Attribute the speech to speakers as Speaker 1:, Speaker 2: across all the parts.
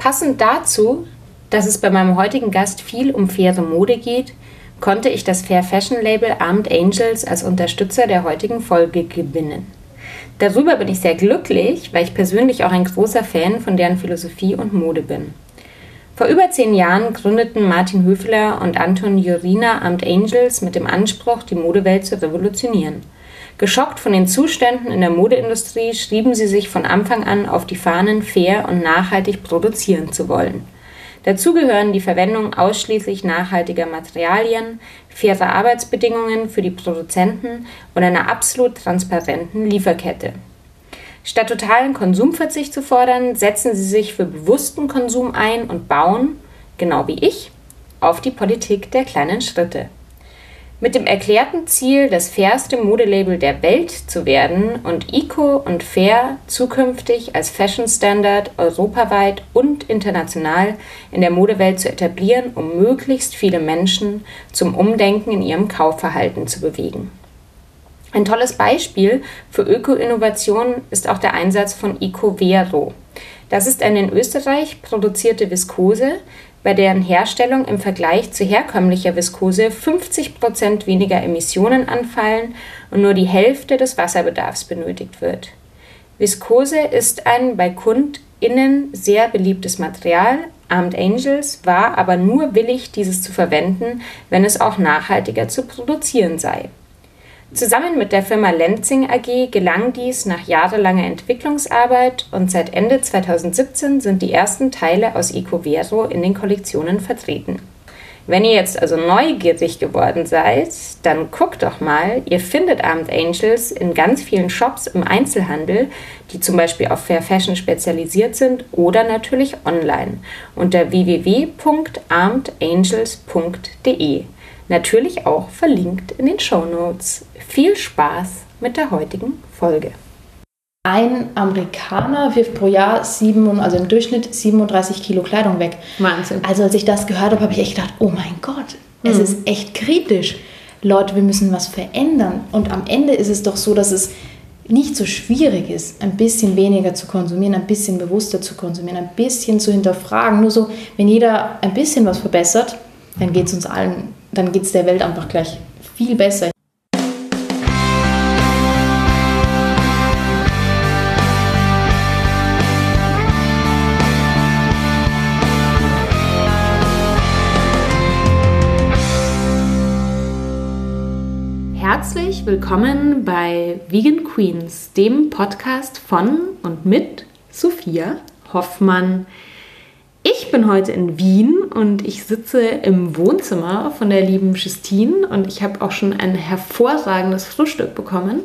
Speaker 1: Passend dazu, dass es bei meinem heutigen Gast viel um faire Mode geht, konnte ich das Fair Fashion Label Armed Angels als Unterstützer der heutigen Folge gewinnen. Darüber bin ich sehr glücklich, weil ich persönlich auch ein großer Fan von deren Philosophie und Mode bin. Vor über zehn Jahren gründeten Martin Höfler und Anton Jurina Armed Angels mit dem Anspruch, die Modewelt zu revolutionieren. Geschockt von den Zuständen in der Modeindustrie schrieben sie sich von Anfang an auf die Fahnen, fair und nachhaltig produzieren zu wollen. Dazu gehören die Verwendung ausschließlich nachhaltiger Materialien, faire Arbeitsbedingungen für die Produzenten und einer absolut transparenten Lieferkette. Statt totalen Konsumverzicht zu fordern, setzen sie sich für bewussten Konsum ein und bauen, genau wie ich, auf die Politik der kleinen Schritte. Mit dem erklärten Ziel, das fairste Modelabel der Welt zu werden und Eco und Fair zukünftig als Fashion Standard europaweit und international in der Modewelt zu etablieren, um möglichst viele Menschen zum Umdenken in ihrem Kaufverhalten zu bewegen. Ein tolles Beispiel für Öko-Innovation ist auch der Einsatz von EcoVero. Das ist eine in Österreich produzierte Viskose, bei deren Herstellung im Vergleich zu herkömmlicher Viskose 50% weniger Emissionen anfallen und nur die Hälfte des Wasserbedarfs benötigt wird. Viskose ist ein bei KundInnen sehr beliebtes Material. Armed Angels war aber nur willig, dieses zu verwenden, wenn es auch nachhaltiger zu produzieren sei. Zusammen mit der Firma Lenzing AG gelang dies nach jahrelanger Entwicklungsarbeit und seit Ende 2017 sind die ersten Teile aus Ecovero in den Kollektionen vertreten. Wenn ihr jetzt also neugierig geworden seid, dann guckt doch mal. Ihr findet Armed Angels in ganz vielen Shops im Einzelhandel, die zum Beispiel auf Fair Fashion spezialisiert sind oder natürlich online unter www.armedangels.de. Natürlich auch verlinkt in den Show Notes. Viel Spaß mit der heutigen Folge.
Speaker 2: Ein Amerikaner wirft pro Jahr sieben, also im Durchschnitt 37 Kilo Kleidung weg.
Speaker 1: Wahnsinn.
Speaker 2: Also als ich das gehört habe, habe ich echt gedacht, oh mein Gott, es
Speaker 1: Mhm.
Speaker 2: ist echt kritisch. Leute, wir müssen was verändern. Und am Ende ist es doch so, dass es nicht so schwierig ist, ein bisschen weniger zu konsumieren, ein bisschen bewusster zu konsumieren, ein bisschen zu hinterfragen. Nur so, wenn jeder ein bisschen was verbessert, dann geht es uns allen, dann geht es der Welt einfach gleich viel besser.
Speaker 1: Herzlich willkommen bei Vegan Queens, dem Podcast von und mit Sophia Hoffmann. Ich bin heute in Wien und ich sitze im Wohnzimmer von der lieben Justine und ich habe auch schon ein hervorragendes Frühstück bekommen.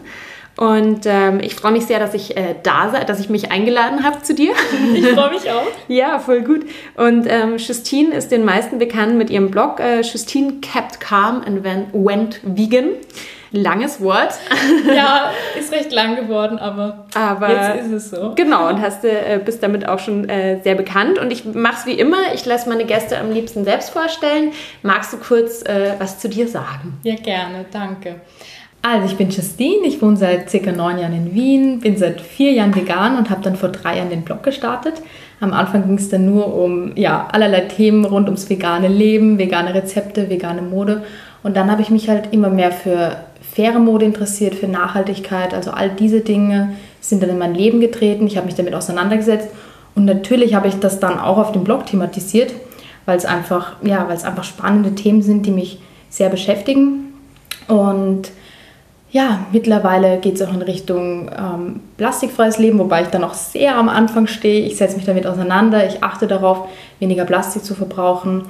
Speaker 1: Und ähm, ich freue mich sehr, dass ich äh, da sei, dass ich mich eingeladen habe zu dir.
Speaker 2: Ich freue mich auch.
Speaker 1: Ja, voll gut. Und ähm, Justine ist den meisten bekannt mit ihrem Blog äh, Justine Kept Calm and Wen- Went Vegan. Langes Wort.
Speaker 2: Ja, ist recht lang geworden, aber,
Speaker 1: Aber
Speaker 2: jetzt ist es so.
Speaker 1: Genau, und hast, äh, bist damit auch schon äh, sehr bekannt. Und ich mache es wie immer, ich lasse meine Gäste am liebsten selbst vorstellen. Magst du kurz äh, was zu dir sagen?
Speaker 2: Ja, gerne, danke. Also, ich bin Justine, ich wohne seit circa neun Jahren in Wien, bin seit vier Jahren vegan und habe dann vor drei Jahren den Blog gestartet. Am Anfang ging es dann nur um ja, allerlei Themen rund ums vegane Leben, vegane Rezepte, vegane Mode. Und dann habe ich mich halt immer mehr für faire Mode interessiert, für Nachhaltigkeit. Also all diese Dinge sind dann in mein Leben getreten. Ich habe mich damit auseinandergesetzt. Und natürlich habe ich das dann auch auf dem Blog thematisiert, weil es einfach, ja, weil es einfach spannende Themen sind, die mich sehr beschäftigen. Und ja, mittlerweile geht es auch in Richtung ähm, plastikfreies Leben, wobei ich dann auch sehr am Anfang stehe. Ich setze mich damit auseinander, ich achte darauf, weniger Plastik zu verbrauchen.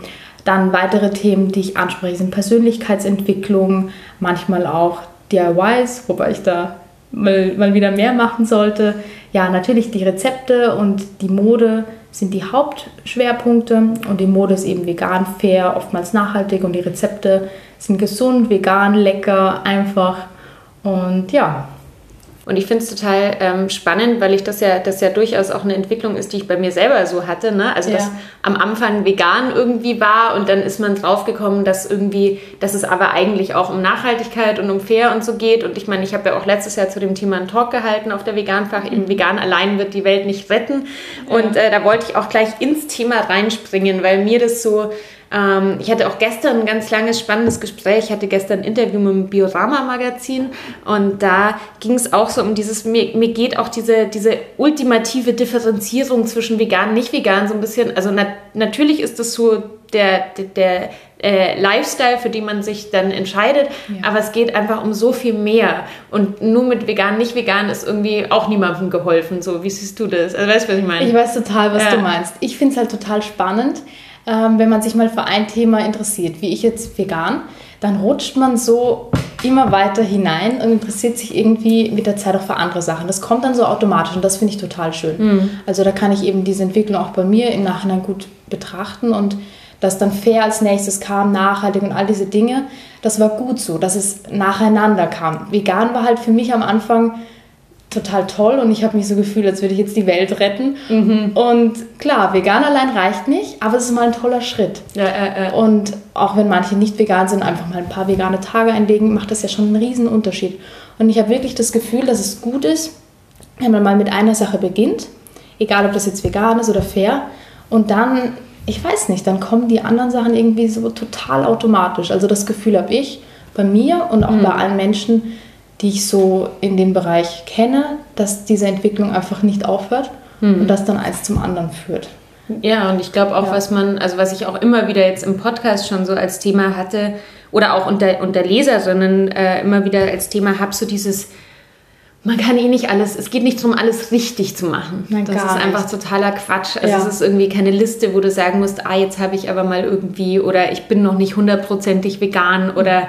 Speaker 2: Dann weitere Themen, die ich anspreche, sind Persönlichkeitsentwicklung, manchmal auch DIYs, wobei ich da mal, mal wieder mehr machen sollte. Ja, natürlich die Rezepte und die Mode sind die Hauptschwerpunkte und die Mode ist eben vegan, fair, oftmals nachhaltig und die Rezepte sind gesund, vegan, lecker, einfach und ja,
Speaker 1: Und ich finde es total ähm, spannend, weil ich das ja, das ja durchaus auch eine Entwicklung ist, die ich bei mir selber so hatte. Ne? Also, ja. dass am Anfang vegan irgendwie war und dann ist man draufgekommen, dass irgendwie, dass es aber eigentlich auch um Nachhaltigkeit und um fair und so geht. Und ich meine, ich habe ja auch letztes Jahr zu dem Thema einen Talk gehalten auf der Veganfach. Mhm. Eben vegan allein wird die Welt nicht retten. Und äh, da wollte ich auch gleich ins Thema reinspringen, weil mir das so ähm, ich hatte auch gestern ein ganz langes, spannendes Gespräch. Ich hatte gestern ein Interview mit dem Biorama-Magazin und da ging es auch so um dieses, mir, mir geht auch diese, diese ultimative Differenzierung zwischen vegan und nicht vegan so ein bisschen, also nat natürlich ist das so der, der, der äh, Lifestyle, für den man sich dann entscheidet. Ja. Aber es geht einfach um so viel mehr. Und nur mit vegan, nicht vegan ist irgendwie auch niemandem geholfen. So, wie siehst du das? Also weißt du, was ich meine?
Speaker 2: Ich weiß total, was ja. du meinst. Ich finde es halt total spannend ähm, wenn man sich mal für ein Thema interessiert, wie ich jetzt vegan, dann rutscht man so immer weiter hinein und interessiert sich irgendwie mit der Zeit auch für andere Sachen. Das kommt dann so automatisch und das finde ich total schön. Mhm. Also da kann ich eben diese Entwicklung auch bei mir im Nachhinein gut betrachten und dass dann fair als nächstes kam, nachhaltig und all diese Dinge, das war gut so, dass es nacheinander kam. Vegan war halt für mich am Anfang total toll und ich habe mich so gefühlt, als würde ich jetzt die Welt retten. Mhm. Und klar, vegan allein reicht nicht, aber es ist mal ein toller Schritt. Ja, äh, äh. Und auch wenn manche nicht vegan sind, einfach mal ein paar vegane Tage einlegen, macht das ja schon einen riesen Unterschied. Und ich habe wirklich das Gefühl, dass es gut ist, wenn man mal mit einer Sache beginnt, egal ob das jetzt vegan ist oder fair, und dann, ich weiß nicht, dann kommen die anderen Sachen irgendwie so total automatisch. Also das Gefühl habe ich bei mir und auch mhm. bei allen Menschen, die ich so in dem Bereich kenne, dass diese Entwicklung einfach nicht aufhört mhm. und das dann eins zum anderen führt.
Speaker 1: Ja, und ich glaube auch, ja. was man, also was ich auch immer wieder jetzt im Podcast schon so als Thema hatte oder auch unter, unter Leserinnen äh, immer wieder als Thema habe, so dieses, man kann eh nicht alles, es geht nicht darum, alles richtig zu machen. Nein, das ist einfach totaler Quatsch. Also ja. es ist irgendwie keine Liste, wo du sagen musst, ah, jetzt habe ich aber mal irgendwie oder ich bin noch nicht hundertprozentig vegan oder,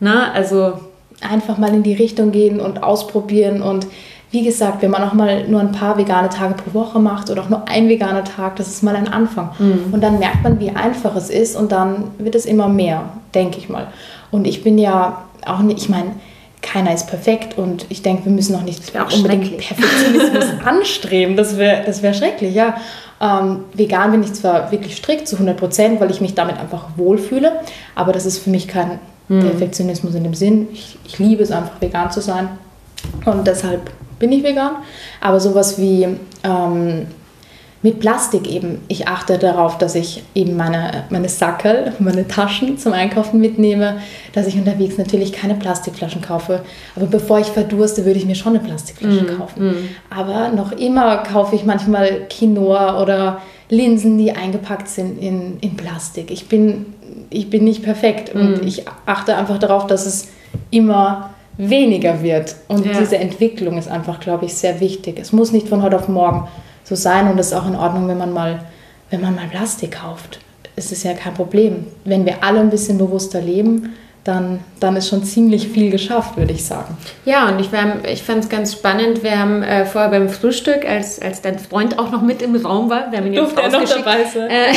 Speaker 1: ne, also
Speaker 2: einfach mal in die Richtung gehen und ausprobieren. Und wie gesagt, wenn man auch mal nur ein paar vegane Tage pro Woche macht oder auch nur ein veganer Tag, das ist mal ein Anfang. Mhm. Und dann merkt man, wie einfach es ist und dann wird es immer mehr, denke ich mal. Und ich bin ja auch nicht, ich meine, keiner ist perfekt und ich denke, wir müssen auch nicht auch unbedingt Perfektionismus anstreben. Das wäre das wär schrecklich, ja. Ähm, vegan bin ich zwar wirklich strikt zu 100 Prozent, weil ich mich damit einfach wohlfühle, aber das ist für mich kein hm. Perfektionismus in dem Sinn. Ich, ich liebe es einfach, vegan zu sein. Und deshalb bin ich vegan. Aber sowas wie ähm, mit Plastik eben. Ich achte darauf, dass ich eben meine, meine Sackel, meine Taschen zum Einkaufen mitnehme, dass ich unterwegs natürlich keine Plastikflaschen kaufe. Aber bevor ich verdurste, würde ich mir schon eine Plastikflasche mm, kaufen. Mm. Aber noch immer kaufe ich manchmal Quinoa oder Linsen, die eingepackt sind in, in Plastik. Ich bin ich bin nicht perfekt und mhm. ich achte einfach darauf, dass es immer weniger wird. Und ja. diese Entwicklung ist einfach, glaube ich, sehr wichtig. Es muss nicht von heute auf morgen so sein und es ist auch in Ordnung, wenn man mal, wenn man mal Plastik kauft. Es ist ja kein Problem. Wenn wir alle ein bisschen bewusster leben, dann, dann ist schon ziemlich viel geschafft, würde ich sagen.
Speaker 1: Ja, und ich, ich fand es ganz spannend. Wir haben äh, vorher beim Frühstück, als, als dein Freund auch noch mit im Raum war, wir haben ihn jetzt noch dabei sein. Äh,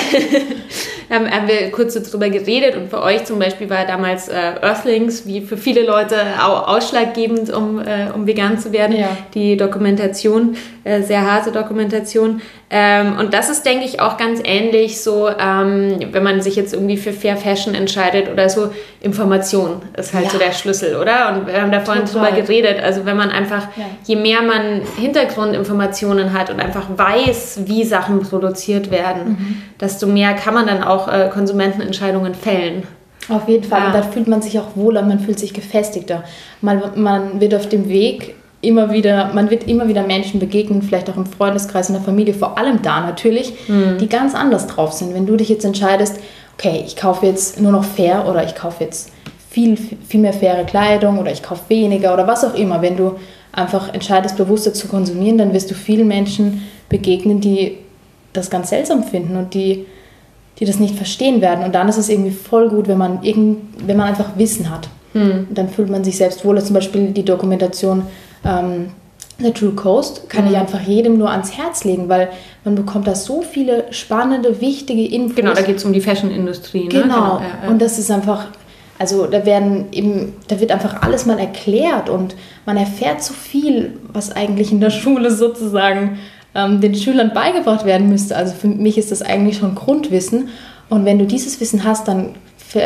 Speaker 1: haben, haben wir kurz so drüber geredet und für euch zum Beispiel war damals äh, Earthlings, wie für viele Leute auch ausschlaggebend, um, äh, um vegan zu werden, ja. die Dokumentation, äh, sehr harte Dokumentation. Ähm, und das ist, denke ich, auch ganz ähnlich so, ähm, wenn man sich jetzt irgendwie für Fair Fashion entscheidet oder so, Information ist halt ja. so der Schlüssel, oder? Und wir haben da vorhin Total. drüber geredet. Also wenn man einfach, ja. je mehr man Hintergrundinformationen hat und einfach weiß, wie Sachen produziert werden, mhm. desto mehr kann man dann auch äh, Konsumentenentscheidungen fällen.
Speaker 2: Auf jeden Fall. Ja. Und da fühlt man sich auch wohler, man fühlt sich gefestigter. Man, man wird auf dem Weg immer wieder, man wird immer wieder Menschen begegnen, vielleicht auch im Freundeskreis, in der Familie, vor allem da natürlich, mhm. die ganz anders drauf sind. Wenn du dich jetzt entscheidest, okay, ich kaufe jetzt nur noch fair oder ich kaufe jetzt viel, viel mehr faire Kleidung oder ich kaufe weniger oder was auch immer. Wenn du einfach entscheidest, bewusster zu konsumieren, dann wirst du vielen Menschen begegnen, die das ganz seltsam finden und die, die das nicht verstehen werden. Und dann ist es irgendwie voll gut, wenn man, irgend, wenn man einfach Wissen hat. Hm. Dann fühlt man sich selbst wohler. Zum Beispiel die Dokumentation ähm, The True Coast kann mhm. ich einfach jedem nur ans Herz legen, weil man bekommt da so viele spannende, wichtige Infos.
Speaker 1: Genau, da geht es um die Fashion-Industrie.
Speaker 2: Ne? Genau, genau. Ja, ja. und das ist einfach, Also da werden eben, da wird einfach alles mal erklärt und man erfährt so viel, was eigentlich in der Schule sozusagen ähm, den Schülern beigebracht werden müsste. Also für mich ist das eigentlich schon Grundwissen. Und wenn du dieses Wissen hast, dann,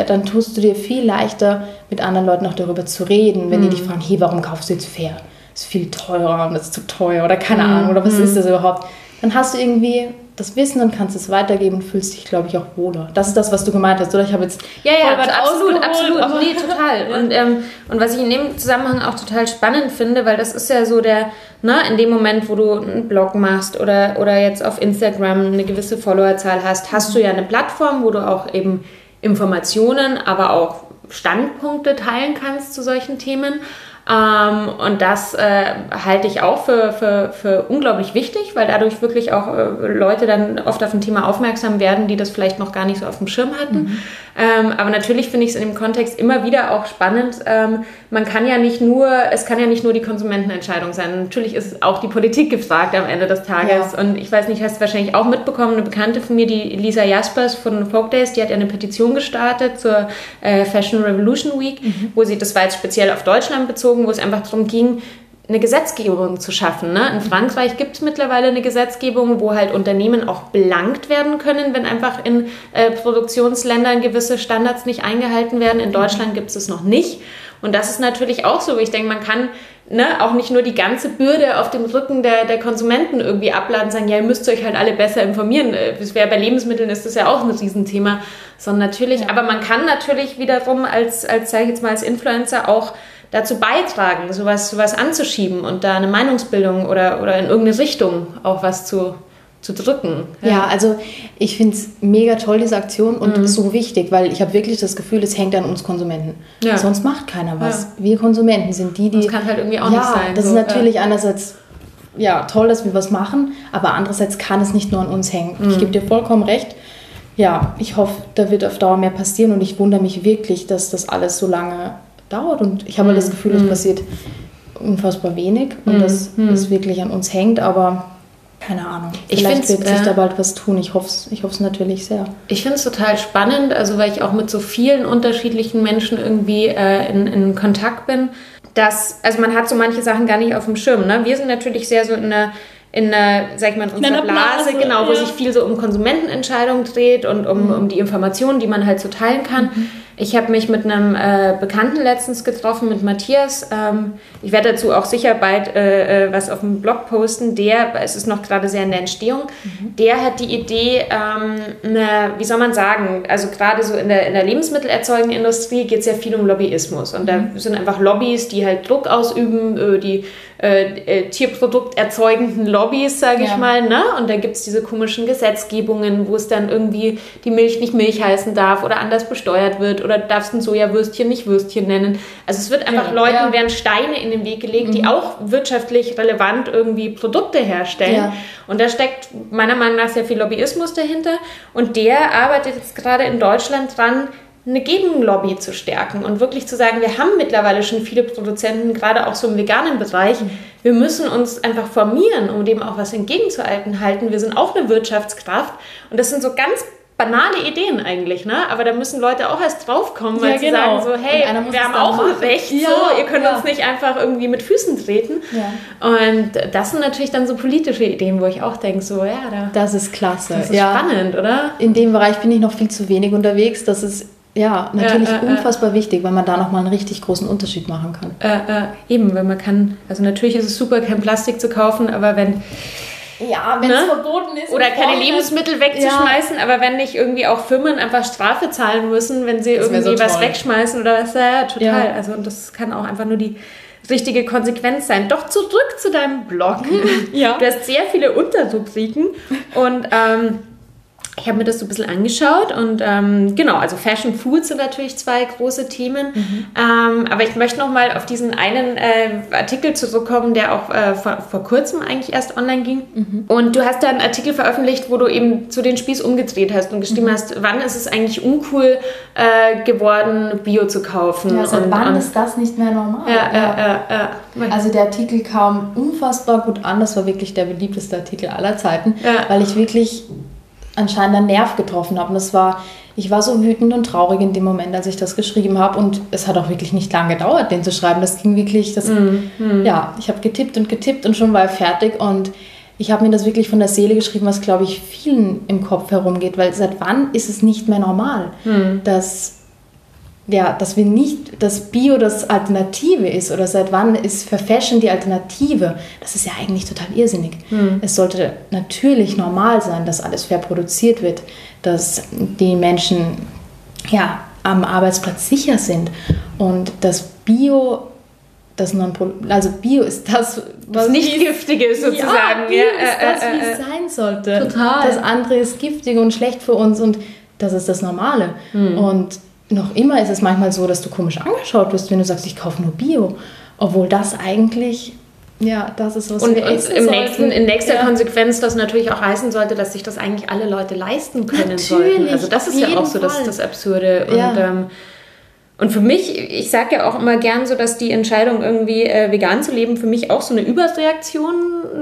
Speaker 2: dann tust du dir viel leichter, mit anderen Leuten auch darüber zu reden, wenn mhm. die dich fragen, hey, warum kaufst du jetzt fair? Ist viel teurer und das ist zu teuer oder keine mhm. Ahnung oder was mhm. ist das überhaupt? Dann hast du irgendwie das Wissen und kannst es weitergeben und fühlst dich, glaube ich, auch wohler. Das ist das, was du gemeint hast, oder? Ich habe jetzt
Speaker 1: ja, ja, absolut, absolut, nee, total. Und, ähm, und was ich in dem Zusammenhang auch total spannend finde, weil das ist ja so der, ne, in dem Moment, wo du einen Blog machst oder, oder jetzt auf Instagram eine gewisse Followerzahl hast, hast du ja eine Plattform, wo du auch eben Informationen, aber auch Standpunkte teilen kannst zu solchen Themen. Ähm, und das äh, halte ich auch für, für, für unglaublich wichtig, weil dadurch wirklich auch äh, Leute dann oft auf ein Thema aufmerksam werden, die das vielleicht noch gar nicht so auf dem Schirm hatten. Mhm. Ähm, aber natürlich finde ich es in dem Kontext immer wieder auch spannend. Ähm, man kann ja nicht nur, es kann ja nicht nur die Konsumentenentscheidung sein. Natürlich ist auch die Politik gefragt am Ende des Tages. Ja. Und ich weiß nicht, hast du wahrscheinlich auch mitbekommen, eine Bekannte von mir, die Lisa Jaspers von Folk Days, die hat ja eine Petition gestartet zur äh, Fashion Revolution Week, mhm. wo sie, das war jetzt speziell auf Deutschland bezogen, wo es einfach darum ging, eine Gesetzgebung zu schaffen. Ne? In Frankreich gibt es mittlerweile eine Gesetzgebung, wo halt Unternehmen auch belangt werden können, wenn einfach in äh, Produktionsländern gewisse Standards nicht eingehalten werden. In Deutschland gibt es es noch nicht. Und das ist natürlich auch so. Ich denke, man kann ne, auch nicht nur die ganze Bürde auf dem Rücken der, der Konsumenten irgendwie abladen und sagen, ja, ihr müsst euch halt alle besser informieren. Das wäre bei Lebensmitteln ist das ja auch ein Riesenthema. Sondern natürlich, ja. aber man kann natürlich wiederum als, als sage ich jetzt mal, als Influencer auch dazu beitragen, sowas, sowas anzuschieben und da eine Meinungsbildung oder, oder in irgendeine Richtung auch was zu, zu drücken.
Speaker 2: Ja, ja also ich finde es mega toll, diese Aktion und mhm. so wichtig, weil ich habe wirklich das Gefühl, es hängt an uns Konsumenten. Ja. Sonst macht keiner was. Ja. Wir Konsumenten sind die, die...
Speaker 1: Das kann halt irgendwie auch nicht sein.
Speaker 2: Das so. ist natürlich einerseits ja, toll, dass wir was machen, aber andererseits kann es nicht nur an uns hängen. Mhm. Ich gebe dir vollkommen recht. Ja, ich hoffe, da wird auf Dauer mehr passieren und ich wundere mich wirklich, dass das alles so lange dauert. Und ich habe mhm. das Gefühl, es mhm. passiert unfassbar wenig und mhm. dass es wirklich an uns hängt, aber keine Ahnung. Ich Vielleicht wird sich äh, da bald was tun. Ich hoffe es ich natürlich sehr.
Speaker 1: Ich finde es total spannend, also weil ich auch mit so vielen unterschiedlichen Menschen irgendwie äh, in, in Kontakt bin, dass, also man hat so manche Sachen gar nicht auf dem Schirm. Ne? Wir sind natürlich sehr so in einer in einer, sag ich mal, in unserer in Blase, Blase, genau, wo ja. sich viel so um Konsumentenentscheidungen dreht und um, mhm. um die Informationen, die man halt so teilen kann. Mhm. Ich habe mich mit einem äh, Bekannten letztens getroffen, mit Matthias. Ähm, ich werde dazu auch sicher bald äh, äh, was auf dem Blog posten. Der, es ist noch gerade sehr in der Entstehung, mhm. der hat die Idee, ähm, eine, wie soll man sagen, also gerade so in der, in der lebensmittelerzeugenden Industrie geht es ja viel um Lobbyismus. Und da mhm. sind einfach Lobbys, die halt Druck ausüben, äh, die äh, äh, tierprodukterzeugenden Lobbys, sage ich mal. Ne? Und da gibt es diese komischen Gesetzgebungen, wo es dann irgendwie die Milch nicht Milch heißen darf oder anders besteuert wird oder darfst ein Sojawürstchen nicht Würstchen nennen. Also es wird einfach ja, Leuten ja. werden Steine in den Weg gelegt, mhm. die auch wirtschaftlich relevant irgendwie Produkte herstellen. Und da steckt meiner Meinung nach sehr viel Lobbyismus dahinter. Und der arbeitet jetzt gerade in Deutschland dran, eine Gegenlobby zu stärken und wirklich zu sagen, wir haben mittlerweile schon viele Produzenten, gerade auch so im veganen Bereich. Wir müssen uns einfach formieren, um dem auch was entgegenzuhalten. Wir sind auch eine Wirtschaftskraft und das sind so ganz banale Ideen eigentlich, ne? Aber da müssen Leute auch erst draufkommen, weil ja, sie genau. sagen so, hey, wir haben auch ein Recht, ja, so, ihr könnt ja. uns nicht einfach irgendwie mit Füßen treten. Und das sind natürlich dann so politische Ideen, wo ich auch denke, so, ja, da,
Speaker 2: das ist klasse.
Speaker 1: Das ist spannend, oder?
Speaker 2: In dem Bereich bin ich noch viel zu wenig unterwegs. Das ist ja, natürlich äh, äh, unfassbar wichtig, weil man da nochmal einen richtig großen Unterschied machen kann.
Speaker 1: Äh, eben, weil man kann, also natürlich ist es super, kein Plastik zu kaufen, aber wenn.
Speaker 2: Ja, wenn es ne? verboten ist.
Speaker 1: Oder keine Lebensmittel wegzuschmeißen, ja. aber wenn nicht irgendwie auch Firmen einfach Strafe zahlen müssen, wenn sie das irgendwie so was wegschmeißen oder was, ja, total. Ja. Also, und das kann auch einfach nur die richtige Konsequenz sein. Doch zurück zu deinem Blog. ja. Du hast sehr viele Unterrubriken und ähm, ich habe mir das so ein bisschen angeschaut und ähm, genau, also Fashion Food sind natürlich zwei große Themen. Mhm. Ähm, aber ich möchte noch mal auf diesen einen äh, Artikel zurückkommen, der auch äh, vor, vor, kurzem eigentlich erst online ging. Mhm. Und du hast da einen Artikel veröffentlicht, wo du eben zu den Spieß umgedreht hast und geschrieben mhm. hast, wann ist es eigentlich uncool äh, geworden, Bio zu kaufen.
Speaker 2: Ja, seit
Speaker 1: und,
Speaker 2: wann ist das nicht mehr normal?
Speaker 1: Ja, ja. Ja,
Speaker 2: ja, Also der Artikel kam unfassbar gut an. Das war wirklich der beliebteste Artikel aller Zeiten, weil ich wirklich anscheinend einen Nerv getroffen hat. Und das war, ich war so wütend und traurig in dem Moment, als ich das geschrieben habe. Und es hat auch wirklich nicht lange gedauert, den zu schreiben. Das ging wirklich, das, mm, ja, ich habe getippt und getippt und schon war er fertig. Und ich habe mir das wirklich von der Seele geschrieben, was, glaube ich, vielen im Kopf herumgeht. Weil seit wann ist es nicht mehr normal, mm. dass ja, dass wir nicht, dass Bio das Alternative ist oder seit wann ist für Fashion die Alternative, das ist ja eigentlich total irrsinnig. Hm. Es sollte natürlich normal sein, dass alles fair produziert wird, dass die Menschen ja, am Arbeitsplatz sicher sind und dass Bio das non also Bio ist das,
Speaker 1: was das nicht giftig ist sozusagen.
Speaker 2: Ja, Bio ja, ist das, wie es sein sollte.
Speaker 1: Total.
Speaker 2: Das andere ist giftig und schlecht für uns und das ist das Normale. Hm. Und noch immer ist es manchmal so, dass du komisch angeschaut wirst, wenn du sagst, ich kaufe nur Bio. Obwohl das eigentlich, ja, das ist was
Speaker 1: und, wir und im nächsten, in nächster ja. Konsequenz das natürlich auch heißen sollte, dass sich das eigentlich alle Leute leisten können natürlich, sollten. Also das ist ja auch so das, das Absurde. Ja. Und, ähm, und für mich, ich sage ja auch immer gern so, dass die Entscheidung irgendwie äh, vegan zu leben für mich auch so eine Überreaktion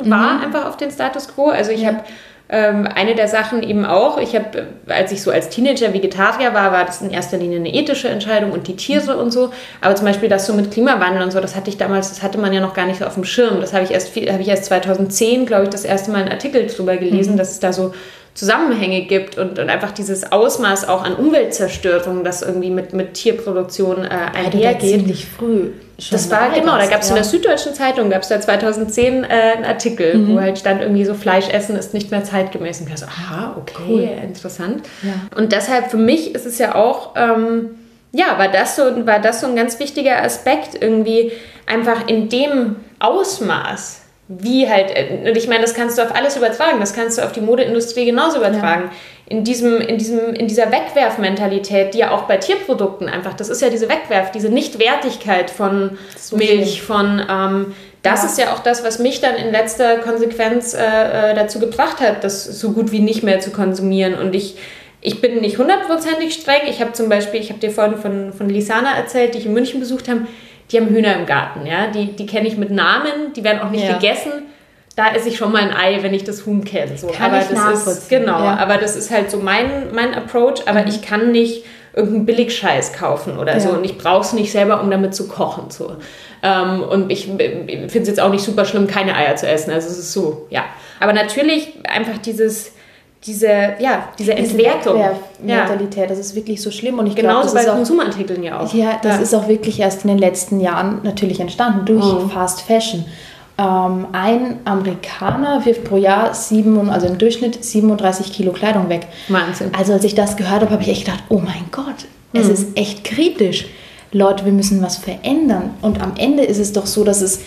Speaker 1: war, mhm. einfach auf den Status quo. Also ich ja. habe ähm, eine der Sachen eben auch, ich habe, als ich so als Teenager Vegetarier war, war das in erster Linie eine ethische Entscheidung und die Tiere und so. Aber zum Beispiel das so mit Klimawandel und so, das hatte ich damals, das hatte man ja noch gar nicht so auf dem Schirm. Das habe ich erst, habe ich erst 2010, glaube ich, das erste Mal einen Artikel drüber gelesen, mhm. dass es da so Zusammenhänge gibt und, und einfach dieses Ausmaß auch an Umweltzerstörung, das irgendwie mit, mit Tierproduktion äh, einhergeht. Ja,
Speaker 2: ziemlich früh.
Speaker 1: das war genau, da gab es ja. in der Süddeutschen Zeitung, gab es da 2010 äh, einen Artikel, mhm. wo halt stand irgendwie so Fleisch essen ist nicht mehr zeitgemäß. Und ich dachte so, aha, okay, cool. interessant. Ja. Und deshalb für mich ist es ja auch, ähm, ja, war das, so, war das so ein ganz wichtiger Aspekt, irgendwie einfach in dem Ausmaß wie halt, und ich meine, das kannst du auf alles übertragen, das kannst du auf die Modeindustrie genauso übertragen. Ja. In, diesem, in, diesem, in dieser Wegwerfmentalität, die ja auch bei Tierprodukten einfach, das ist ja diese Wegwerf, diese Nichtwertigkeit von so Milch, schön. von, ähm, das ja. ist ja auch das, was mich dann in letzter Konsequenz äh, äh, dazu gebracht hat, das so gut wie nicht mehr zu konsumieren. Und ich, ich bin nicht hundertprozentig streng. Ich habe zum Beispiel, ich habe dir vorhin von, von Lisana erzählt, die ich in München besucht habe, die haben Hühner im Garten, ja, die, die kenne ich mit Namen, die werden auch nicht ja. gegessen. Da esse ich schon mal ein Ei, wenn ich das Huhn kenne. So.
Speaker 2: Kann aber ich
Speaker 1: das ist genau, ja. aber das ist halt so mein, mein Approach. Aber mhm. ich kann nicht irgendeinen Billigscheiß kaufen oder ja. so und ich brauche es nicht selber, um damit zu kochen. So. Ähm, und ich, ich finde es jetzt auch nicht super schlimm, keine Eier zu essen. Also es ist so, ja. Aber natürlich einfach dieses diese, ja, diese Entwertung.
Speaker 2: Mentalität, ja. das ist wirklich so schlimm. Und ich
Speaker 1: Genauso glaub, bei Konsumartikeln ja auch.
Speaker 2: Ja, das ja. ist auch wirklich erst in den letzten Jahren natürlich entstanden durch mhm. Fast Fashion. Ähm, ein Amerikaner wirft pro Jahr sieben, also im Durchschnitt 37 Kilo Kleidung weg.
Speaker 1: Wahnsinn.
Speaker 2: Also als ich das gehört habe, habe ich echt gedacht, oh mein Gott, mhm. es ist echt kritisch. Leute, wir müssen was verändern. Und am Ende ist es doch so, dass es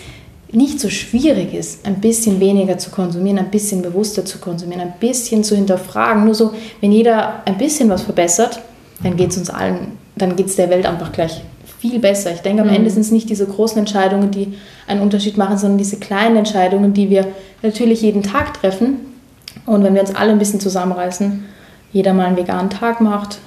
Speaker 2: nicht so schwierig ist, ein bisschen weniger zu konsumieren, ein bisschen bewusster zu konsumieren, ein bisschen zu hinterfragen. Nur so, wenn jeder ein bisschen was verbessert, dann geht es uns allen, dann geht es der Welt einfach gleich viel besser. Ich denke, am mhm. Ende sind es nicht diese großen Entscheidungen, die einen Unterschied machen, sondern diese kleinen Entscheidungen, die wir natürlich jeden Tag treffen. Und wenn wir uns alle ein bisschen zusammenreißen, jeder mal einen veganen Tag macht,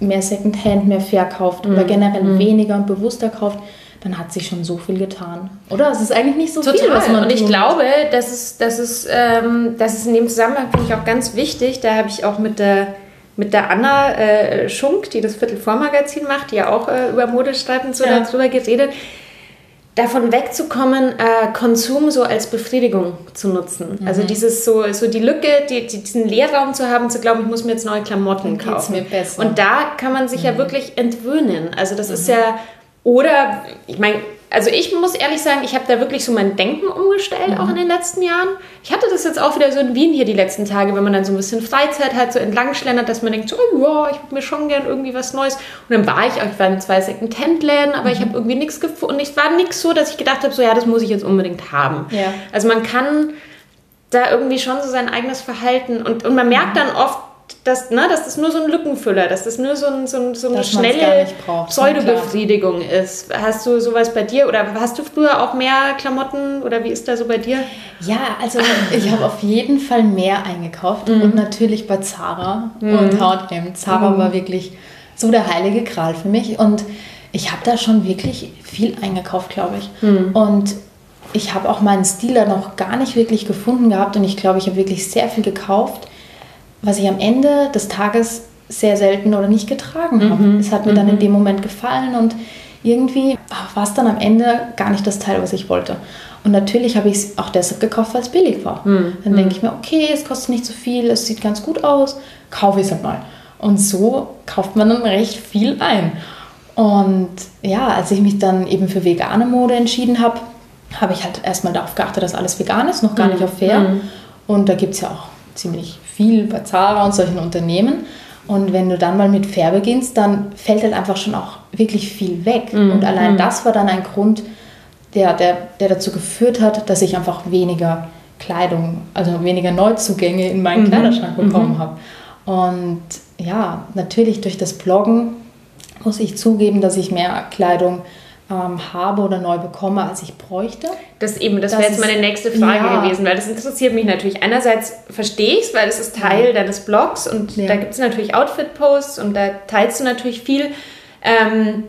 Speaker 2: mehr Secondhand, mehr verkauft mhm. oder generell mhm. weniger und bewusster kauft, dann hat sich schon so viel getan. Oder? Es ist eigentlich nicht so
Speaker 1: Total.
Speaker 2: viel, was
Speaker 1: man Und ich glaube, das ist, das, ist, ähm, das ist in dem Zusammenhang, finde ich, auch ganz wichtig. Da habe ich auch mit der, mit der Anna äh, Schunk, die das Viertelvormagazin macht, die ja auch äh, über Mode schreibt und so ja. darüber geredet davon wegzukommen, äh, Konsum so als Befriedigung zu nutzen. Mhm. Also dieses so, so die Lücke, die, die, diesen Leerraum zu haben, zu glauben, ich muss mir jetzt neue Klamotten kaufen. Und da kann man sich mhm. ja wirklich entwöhnen. Also das mhm. ist ja oder, ich meine, also ich muss ehrlich sagen, ich habe da wirklich so mein Denken umgestellt, mhm. auch in den letzten Jahren. Ich hatte das jetzt auch wieder so in Wien hier die letzten Tage, wenn man dann so ein bisschen Freizeit hat, so entlang schlendert, dass man denkt, so, oh ja, ich würde mir schon gern irgendwie was Neues. Und dann war ich auch, ich war in zwei Second-Hand-Läden, aber mhm. ich habe irgendwie nichts gefunden. Und es war nichts so, dass ich gedacht habe, so ja, das muss ich jetzt unbedingt haben.
Speaker 2: Ja.
Speaker 1: Also man kann da irgendwie schon so sein eigenes Verhalten und, und man merkt mhm. dann oft, dass, ne, dass das nur so ein Lückenfüller, dass das nur so, ein, so, ein, so eine schnelle Pseudobefriedigung ist. Hast du sowas bei dir oder hast du früher auch mehr Klamotten oder wie ist da so bei dir?
Speaker 2: Ja, also ich habe auf jeden Fall mehr eingekauft mhm. und natürlich bei Zara mhm. und H&M. Zara mhm. war wirklich so der heilige Gral für mich und ich habe da schon wirklich viel eingekauft, glaube ich. Mhm. Und ich habe auch meinen Stil da noch gar nicht wirklich gefunden gehabt und ich glaube, ich habe wirklich sehr viel gekauft was ich am Ende des Tages sehr selten oder nicht getragen habe. Mhm. Es hat mir dann in mhm. dem Moment gefallen und irgendwie war es dann am Ende gar nicht das Teil, was ich wollte. Und natürlich habe ich es auch deshalb gekauft, weil es billig war. Mhm. Dann denke ich mir, okay, es kostet nicht so viel, es sieht ganz gut aus, kaufe ich es halt mal. Und so kauft man dann recht viel ein. Und ja, als ich mich dann eben für vegane Mode entschieden habe, habe ich halt erstmal darauf geachtet, dass alles vegan ist, noch gar mhm. nicht auf fair. Mhm. Und da gibt es ja auch ziemlich viel bei Zara und solchen Unternehmen. Und wenn du dann mal mit fair beginnst, dann fällt halt einfach schon auch wirklich viel weg. Mhm. Und allein mhm. das war dann ein Grund, der, der, der dazu geführt hat, dass ich einfach weniger Kleidung, also weniger Neuzugänge in meinen mhm. Kleiderschrank bekommen mhm. habe. Und ja, natürlich durch das Bloggen muss ich zugeben, dass ich mehr Kleidung ähm, habe oder neu bekomme, als ich bräuchte.
Speaker 1: Das eben, das, das wäre jetzt meine nächste Frage ja. gewesen, weil das interessiert mich natürlich. Einerseits verstehe ich es, weil das ist Teil ja. deines Blogs und ja. da gibt es natürlich Outfit-Posts und da teilst du natürlich viel. Ähm,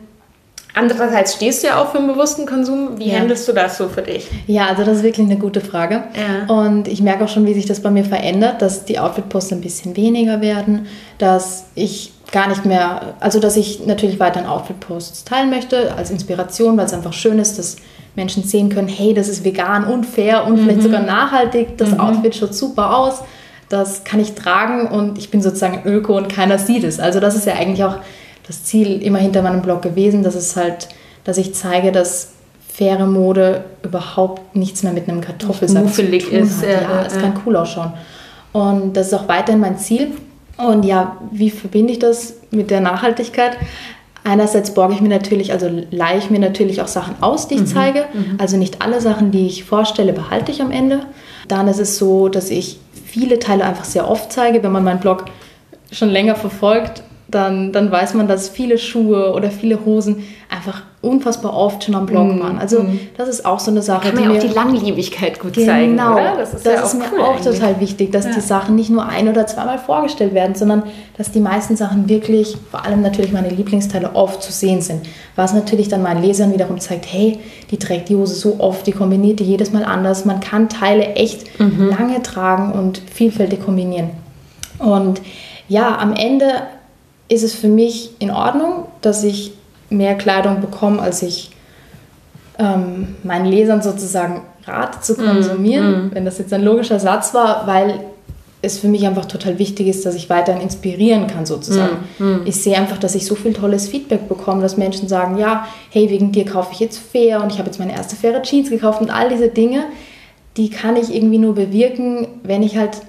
Speaker 1: Andererseits stehst du ja auch für einen bewussten Konsum. Wie ja. handelst du das so für dich?
Speaker 2: Ja, also das ist wirklich eine gute Frage. Ja. Und ich merke auch schon, wie sich das bei mir verändert, dass die Outfit-Posts ein bisschen weniger werden, dass ich gar nicht mehr, also dass ich natürlich weiterhin Outfit-Posts teilen möchte als Inspiration, weil es einfach schön ist, dass Menschen sehen können, hey, das ist vegan und fair und mhm. vielleicht sogar nachhaltig, das mhm. Outfit schaut super aus, das kann ich tragen und ich bin sozusagen Öko und keiner sieht es. Also das ist ja eigentlich auch das Ziel immer hinter meinem Blog gewesen, dass es halt, dass ich zeige, dass faire Mode überhaupt nichts mehr mit einem Kartoffelsack zu tun ist. Hat. Ja, ja, es kann cool ausschauen. Und das ist auch weiterhin mein Ziel. Und ja, wie verbinde ich das mit der Nachhaltigkeit? Einerseits borge ich mir natürlich, also leihe ich mir natürlich auch Sachen aus, die ich mhm. zeige. Mhm. Also nicht alle Sachen, die ich vorstelle, behalte ich am Ende. Dann ist es so, dass ich viele Teile einfach sehr oft zeige. Wenn man meinen Blog schon länger verfolgt, dann, dann weiß man, dass viele Schuhe oder viele Hosen einfach unfassbar oft schon am Blog mm, waren. Also mm. das ist auch so eine Sache.
Speaker 1: Kann man ja auch die Langlebigkeit gut genau, zeigen, oder?
Speaker 2: Das ist, das ja ist mir cool auch eigentlich. total wichtig, dass ja. die Sachen nicht nur ein- oder zweimal vorgestellt werden, sondern dass die meisten Sachen wirklich, vor allem natürlich meine Lieblingsteile, oft zu sehen sind. Was natürlich dann meinen Lesern wiederum zeigt, hey, die trägt die Hose so oft, die kombiniert die jedes Mal anders. Man kann Teile echt mhm. lange tragen und vielfältig kombinieren. Und ja, am Ende ist es für mich in Ordnung, dass ich mehr Kleidung bekomme, als ich ähm, meinen Lesern sozusagen rate zu konsumieren. Mm, Wenn das jetzt ein logischer Satz war, weil es für mich einfach total wichtig ist, dass ich weiterhin inspirieren kann sozusagen. Mm, mm. Ich sehe einfach, dass ich so viel tolles Feedback bekomme, dass Menschen sagen, ja, hey, wegen dir kaufe ich jetzt fair und ich habe jetzt meine erste faire Jeans gekauft und all diese Dinge, die kann ich irgendwie nur bewirken, wenn ich halt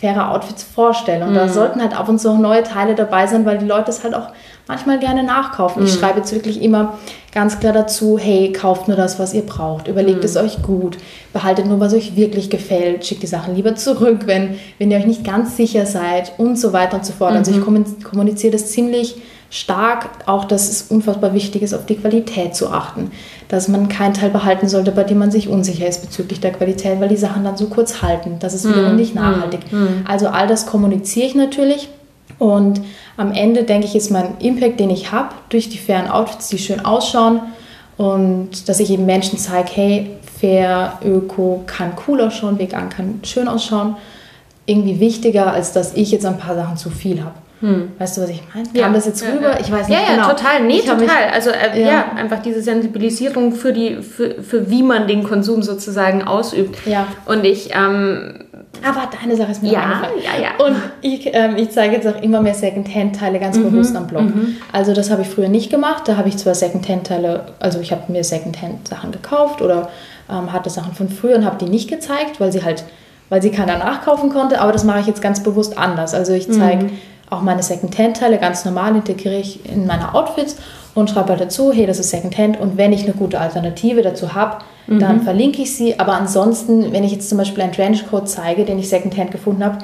Speaker 2: faire Outfits vorstelle. Und mhm. da sollten halt ab und zu auch neue Teile dabei sein, weil die Leute es halt auch manchmal gerne nachkaufen. Mhm. Ich schreibe jetzt wirklich immer ganz klar dazu, hey, kauft nur das, was ihr braucht. Überlegt mhm. es euch gut. Behaltet nur, was euch wirklich gefällt. Schickt die Sachen lieber zurück, wenn, wenn ihr euch nicht ganz sicher seid und so weiter und so fort. Also ich mhm. kommuniziere das ziemlich stark, auch dass es unfassbar wichtig ist, auf die Qualität zu achten. Dass man keinen Teil behalten sollte, bei dem man sich unsicher ist bezüglich der Qualität, weil die Sachen dann so kurz halten. Das ist wiederum mm, nicht nachhaltig. Mm, Also all das kommuniziere ich natürlich. Und am Ende denke ich, ist mein Impact, den ich habe, durch die fairen Outfits, die schön ausschauen und dass ich eben Menschen zeige, hey, fair, öko kann cool ausschauen, vegan kann schön ausschauen, irgendwie wichtiger, als dass ich jetzt ein paar Sachen zu viel habe. Hm. Weißt du, was ich meine? Kam ja. das jetzt rüber?
Speaker 1: Ja, Ich weiß nicht ja, genau. Ja, total. Nee, ich total. also äh, ja. einfach diese Sensibilisierung für, die, für, für wie man den Konsum sozusagen ausübt. Ja. Und ich... Ähm,
Speaker 2: aber deine Sache ist mir ja, ja, ja. Und ich, ähm, ich zeige jetzt auch immer mehr Secondhand-Teile ganz mhm. bewusst am Blog. Mhm. Also das habe ich früher nicht gemacht. Da habe ich zwar Secondhand-Teile, also ich habe mir Secondhand-Sachen gekauft oder ähm, hatte Sachen von früher und habe die nicht gezeigt, weil sie halt, weil sie keiner nachkaufen konnte. Aber das mache ich jetzt ganz bewusst anders. Also ich zeige mhm auch meine Secondhand-Teile ganz normal integriere ich in meine Outfits und schreibe halt dazu, hey, das ist Secondhand und wenn ich eine gute Alternative dazu habe, mhm. dann verlinke ich sie. Aber ansonsten, wenn ich jetzt zum Beispiel einen Trenchcoat zeige, den ich Secondhand gefunden habe,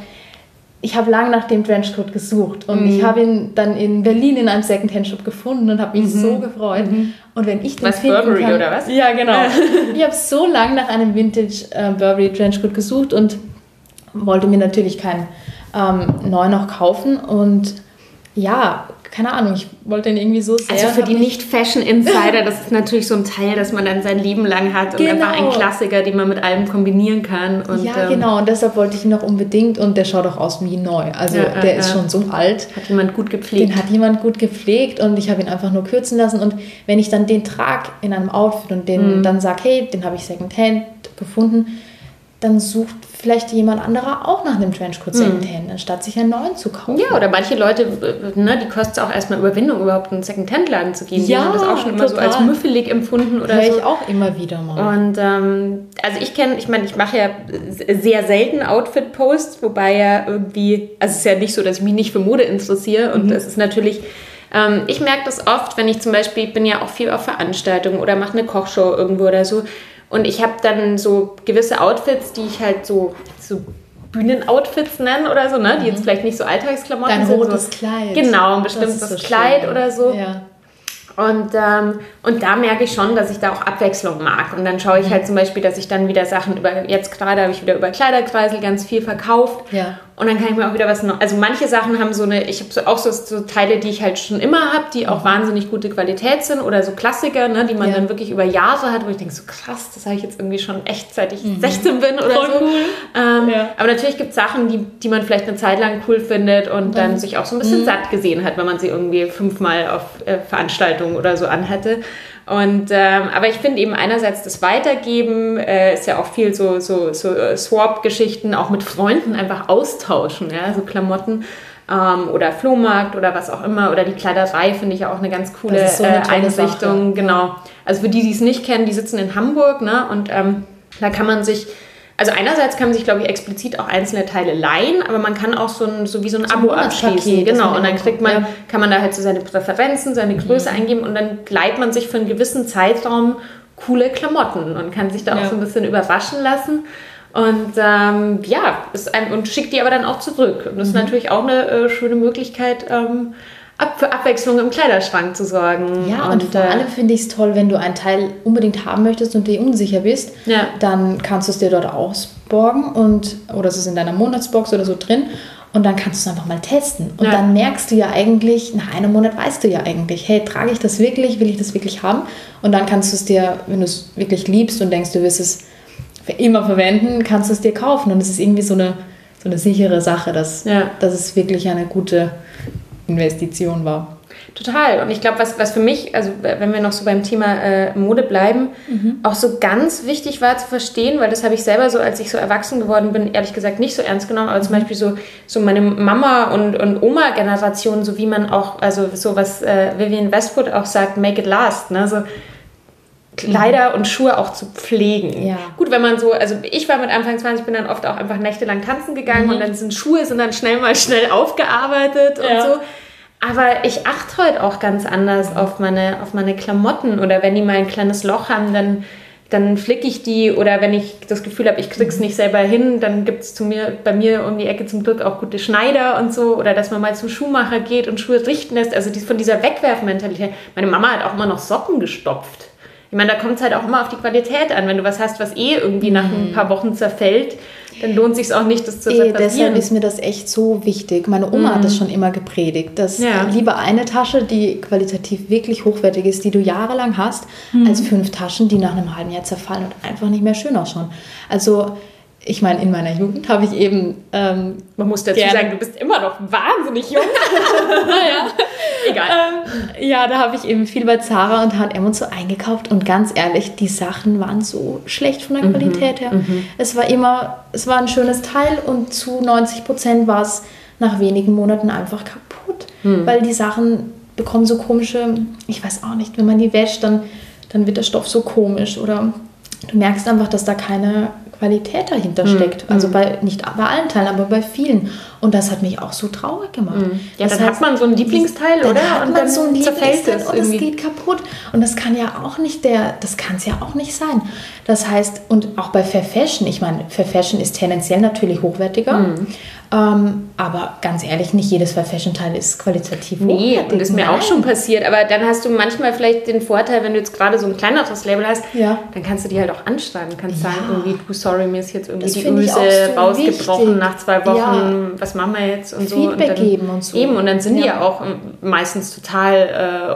Speaker 2: ich habe lange nach dem Trenchcoat gesucht und mhm. ich habe ihn dann in Berlin in einem Secondhand-Shop gefunden und habe mich mhm. so gefreut. Mhm. Und wenn ich den
Speaker 1: was, finden Burberry kann, oder was?
Speaker 2: Ja, genau. ich habe so lange nach einem Vintage äh, Burberry Trenchcoat gesucht und wollte mir natürlich keinen ähm, neu noch kaufen. Und ja, keine Ahnung, ich wollte ihn irgendwie so sehr.
Speaker 1: Also für die Nicht-Fashion-Insider, das ist natürlich so ein Teil, das man dann sein Leben lang hat und
Speaker 2: Genau.
Speaker 1: einfach ein Klassiker, den man mit allem kombinieren kann. Und,
Speaker 2: ja,
Speaker 1: ähm,
Speaker 2: genau. Und deshalb wollte ich ihn noch unbedingt und der schaut auch aus wie neu. Also
Speaker 1: Ja,
Speaker 2: der
Speaker 1: ja,
Speaker 2: ist
Speaker 1: ja.
Speaker 2: schon so alt.
Speaker 1: Hat jemand gut gepflegt.
Speaker 2: Den hat jemand gut gepflegt und ich habe ihn einfach nur kürzen lassen. Und wenn ich dann den trage in einem Outfit und
Speaker 1: Mhm.
Speaker 2: den dann sage, hey, den habe ich Secondhand gefunden, dann sucht vielleicht jemand anderer auch nach einem Trenchcoat Secondhand, anstatt sich einen neuen zu kaufen.
Speaker 1: Mhm. Ja, oder manche Leute, ne, die kostet es auch erstmal Überwindung, überhaupt in einen Second-Hand-Laden zu gehen. Die
Speaker 2: Ja,
Speaker 1: haben das auch schon immer so als
Speaker 2: total.
Speaker 1: müffelig empfunden oder
Speaker 2: Höre
Speaker 1: so.
Speaker 2: ich auch immer wieder mal.
Speaker 1: Und ähm, also ich kenne, ich meine, ich mache ja sehr selten Outfit-Posts, wobei ja irgendwie, also es ist ja nicht so, dass ich mich nicht für Mode interessiere und es ist natürlich, ähm, ich merke das oft, wenn ich zum Beispiel, ich bin ja auch viel auf Veranstaltungen oder mache eine Kochshow irgendwo oder so und ich habe dann so gewisse Outfits, die ich halt so, so Bühnenoutfits nenne oder so, ne, die jetzt vielleicht nicht so Alltagsklamotten
Speaker 2: Dein
Speaker 1: sind.
Speaker 2: rotes
Speaker 1: so,
Speaker 2: Kleid.
Speaker 1: Genau, ein bestimmtes
Speaker 2: so
Speaker 1: Kleid
Speaker 2: schön.
Speaker 1: oder so.
Speaker 2: Ja.
Speaker 1: Und, ähm, und da merke ich schon, dass ich da auch Abwechslung mag. Und dann schaue ich halt zum Beispiel, dass ich dann wieder Sachen über, jetzt gerade habe ich wieder über Kleiderkreisel ganz viel verkauft.
Speaker 2: Ja.
Speaker 1: Und dann kann ich mir auch wieder was Neues. Also manche Sachen haben so eine, ich habe so auch so, so Teile, die ich halt schon immer habe, die auch wahnsinnig gute Qualität sind oder so Klassiker, ne, die man
Speaker 2: Ja.
Speaker 1: dann wirklich über Jahre hat, wo ich denke, so krass, das habe ich jetzt irgendwie schon echt seit ich 16 bin oder
Speaker 2: Voll
Speaker 1: so.
Speaker 2: cool.
Speaker 1: Ähm,
Speaker 2: Ja.
Speaker 1: Aber natürlich gibt es Sachen, die, die man vielleicht eine Zeit lang cool findet und dann sich auch so ein bisschen satt gesehen hat, wenn man sie irgendwie fünfmal auf äh, Veranstaltungen oder so anhatte. Und ähm, aber ich finde eben einerseits das Weitergeben äh, ist ja auch viel so so, so äh, Swap-Geschichten, auch mit Freunden einfach austauschen, ja, so Klamotten ähm, oder Flohmarkt oder was auch immer oder die Kleiderei finde ich ja auch eine ganz coole
Speaker 2: so eine
Speaker 1: äh, Einrichtung,
Speaker 2: Sache.
Speaker 1: genau. Also für die, die es nicht kennen, die sitzen in Hamburg, ne? Und ähm, da kann man sich, also einerseits kann man sich, glaube ich, explizit auch einzelne Teile leihen, aber man kann auch so, ein, so wie so ein Abo
Speaker 2: Monatspaket,
Speaker 1: abschließen. Genau. Und dann kriegt man,
Speaker 2: ja.
Speaker 1: kann man da halt so seine Präferenzen, seine Größe
Speaker 2: Mhm.
Speaker 1: eingeben und dann leiht man sich für einen gewissen Zeitraum coole Klamotten und kann sich da auch
Speaker 2: Ja.
Speaker 1: so ein bisschen überraschen lassen. Und ähm, ja, ist ein, und schickt die aber dann auch zurück. Und
Speaker 2: Mhm.
Speaker 1: das ist natürlich auch eine äh, schöne Möglichkeit, ähm, ab, für Abwechslung im Kleiderschrank zu sorgen.
Speaker 2: Ja, und, vor
Speaker 1: äh,
Speaker 2: allem finde ich es toll, wenn du ein Teil unbedingt haben möchtest und dir unsicher bist,
Speaker 1: Ja.
Speaker 2: dann kannst du es dir dort ausborgen und oder es ist in deiner Monatsbox oder so drin und dann kannst du es einfach mal testen. Und
Speaker 1: Ja.
Speaker 2: dann merkst du ja eigentlich, nach einem Monat weißt du ja eigentlich, hey, trage ich das wirklich, will ich das wirklich haben? Und dann kannst du es dir, wenn du es wirklich liebst und denkst, du wirst es für immer verwenden, kannst du es dir kaufen. Und es ist irgendwie so eine, so eine sichere Sache, dass,
Speaker 1: Ja.
Speaker 2: dass es wirklich eine gute Investition war.
Speaker 1: Total. Und ich glaube, was, was für mich, also wenn wir noch so beim Thema äh, Mode bleiben, auch so ganz wichtig war zu verstehen, weil das habe ich selber so, als ich so erwachsen geworden bin, ehrlich gesagt nicht so ernst genommen, aber zum Beispiel so, so meine Mama- und, und Oma-Generation, so wie man auch, also so was äh, Vivian Westwood auch sagt, make it last, ne? So, Kleider und Schuhe auch zu pflegen.
Speaker 2: Ja.
Speaker 1: Gut, wenn man so, also ich war mit Anfang 20, bin dann oft auch einfach nächtelang tanzen gegangen und dann sind Schuhe sind dann schnell mal schnell aufgearbeitet und
Speaker 2: Ja.
Speaker 1: so. Aber ich achte heute auch ganz anders auf meine, auf meine Klamotten oder wenn die mal ein kleines Loch haben, dann, dann flicke ich die oder wenn ich das Gefühl habe, ich krieg's nicht selber hin, dann gibt es zu mir, bei mir um die Ecke zum Glück auch gute Schneider und so oder dass man mal zum Schuhmacher geht und Schuhe richten lässt. Also die, von dieser Wegwerfmentalität. Meine Mama hat auch immer noch Socken gestopft. Ich meine, da kommt es halt auch immer auf die Qualität an. Wenn du was hast, was eh irgendwie nach ein paar Wochen zerfällt, dann lohnt sich auch nicht, das zu
Speaker 2: Eh,
Speaker 1: reparieren.
Speaker 2: deshalb ist mir das echt so wichtig. Meine Oma hat das schon immer gepredigt, dass
Speaker 1: Ja.
Speaker 2: lieber eine Tasche, die qualitativ wirklich hochwertig ist, die du jahrelang hast, als fünf Taschen, die nach einem halben Jahr zerfallen und einfach nicht mehr schön ausschauen. Also, ich meine, in meiner Jugend habe ich eben ähm,
Speaker 1: Man muss dazu
Speaker 2: Gerne.
Speaker 1: sagen, du bist immer noch wahnsinnig jung. naja, egal.
Speaker 2: Ähm, ja, da habe ich eben viel bei Zara und H&M und so eingekauft und ganz ehrlich, die Sachen waren so schlecht von der Qualität her. Es war immer, es war ein schönes Teil und zu 90 Prozent war es nach wenigen Monaten einfach kaputt, weil die Sachen bekommen so komische, ich weiß auch nicht, wenn man die wäscht, dann, dann wird der Stoff so komisch oder du merkst einfach, dass da keine Qualität dahinter steckt. Also bei, nicht bei allen Teilen, aber bei vielen. Und das hat mich auch so traurig gemacht.
Speaker 1: Ja,
Speaker 2: Das
Speaker 1: dann hat
Speaker 2: heißt,
Speaker 1: man so ein Lieblingsteil,
Speaker 2: dann
Speaker 1: oder?
Speaker 2: Hat
Speaker 1: Und
Speaker 2: man
Speaker 1: dann
Speaker 2: so ein
Speaker 1: zerfällt
Speaker 2: Lieblingsteil und es geht kaputt. Und das kann ja auch nicht der, das kann es ja auch nicht sein. Das heißt, und auch bei Fair Fashion, ich meine, Fair Fashion ist tendenziell natürlich hochwertiger.
Speaker 1: Mhm.
Speaker 2: Ähm, aber ganz ehrlich, nicht jedes Fashion-Teil ist qualitativ
Speaker 1: Nee, und das ist mir auch schon passiert. Aber dann hast du manchmal vielleicht den Vorteil, wenn du jetzt gerade so ein kleineres Label hast,
Speaker 2: ja.
Speaker 1: dann kannst du die halt auch anschreiben. Kannst ja. sagen, irgendwie, du, sorry, mir ist jetzt irgendwie das die Öse so rausgebrochen wichtig. nach zwei Wochen. Ja. Was machen wir jetzt? Und
Speaker 2: so. Feedback
Speaker 1: und dann,
Speaker 2: geben und so.
Speaker 1: Eben, und dann sind die ja auch meistens total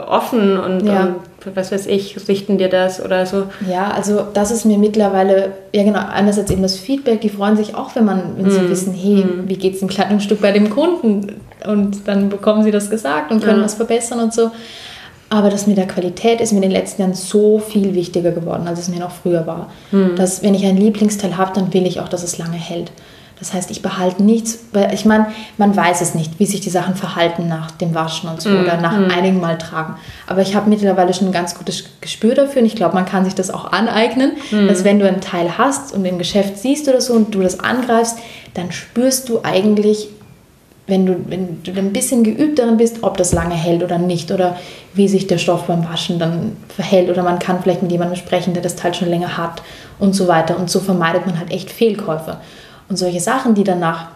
Speaker 1: äh, offen und, und was weiß ich, richten dir das oder so?
Speaker 2: Ja, also das ist mir mittlerweile, ja genau, einerseits eben das Feedback, die freuen sich auch, wenn man, wenn mm. sie wissen, hey, mm. wie geht es dem Kleidungsstück bei dem Kunden? Und dann bekommen sie das gesagt und können ja. was verbessern und so. Aber das mit der Qualität ist mir in den letzten Jahren so viel wichtiger geworden, als es mir noch früher war. Mm. Dass wenn ich ein Lieblingsteil habe, dann will ich auch, dass es lange hält. Das heißt, ich behalte nichts, weil ich meine, man weiß es nicht, wie sich die Sachen verhalten nach dem Waschen und so mm, oder nach mm. einigen Mal tragen. Aber ich habe mittlerweile schon ein ganz gutes Gespür dafür und ich glaube, man kann sich das auch aneignen, mm. dass wenn du ein Teil hast und im Geschäft siehst oder so und du das angreifst, dann spürst du eigentlich, wenn du, wenn du ein bisschen geübt darin bist, ob das lange hält oder nicht oder wie sich der Stoff beim Waschen dann verhält oder man kann vielleicht mit jemandem sprechen, der das Teil schon länger hat und so weiter. Und so vermeidet man halt echt Fehlkäufe. Und solche Sachen, die dann nach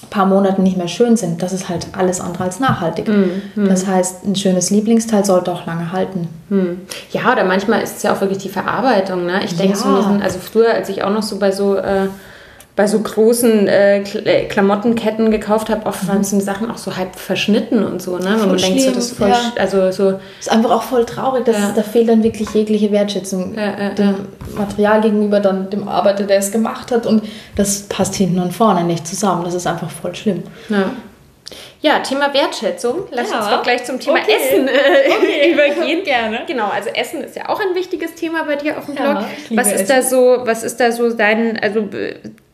Speaker 2: ein paar Monaten nicht mehr schön sind, das ist halt alles andere als nachhaltig. Mm, Das heißt, ein schönes Lieblingsteil sollte auch lange halten.
Speaker 1: Mm. Ja, oder manchmal ist es ja auch wirklich die Verarbeitung. Ne? Ich denke, ja. so, also früher, als ich auch noch so bei so äh, bei so großen äh, äh, Klamottenketten gekauft habe, oft waren so Sachen auch so halb verschnitten und so, ne? Wenn man denkt, so, das ist voll, ja. also so.
Speaker 2: Ist einfach auch voll traurig, dass ja. da fehlt dann wirklich jegliche Wertschätzung ja, dem Material gegenüber, dann dem Arbeiter, der es gemacht hat und das passt hinten und vorne nicht zusammen. Das ist einfach voll schlimm.
Speaker 1: Ja. Ja, Thema Wertschätzung. Lass ja. uns doch gleich zum Thema okay. Essen äh, okay. übergehen.
Speaker 2: Gerne.
Speaker 1: Genau, also Essen ist ja auch ein wichtiges Thema bei dir auf dem Blog. was ist Essen. da so, was ist da so dein, also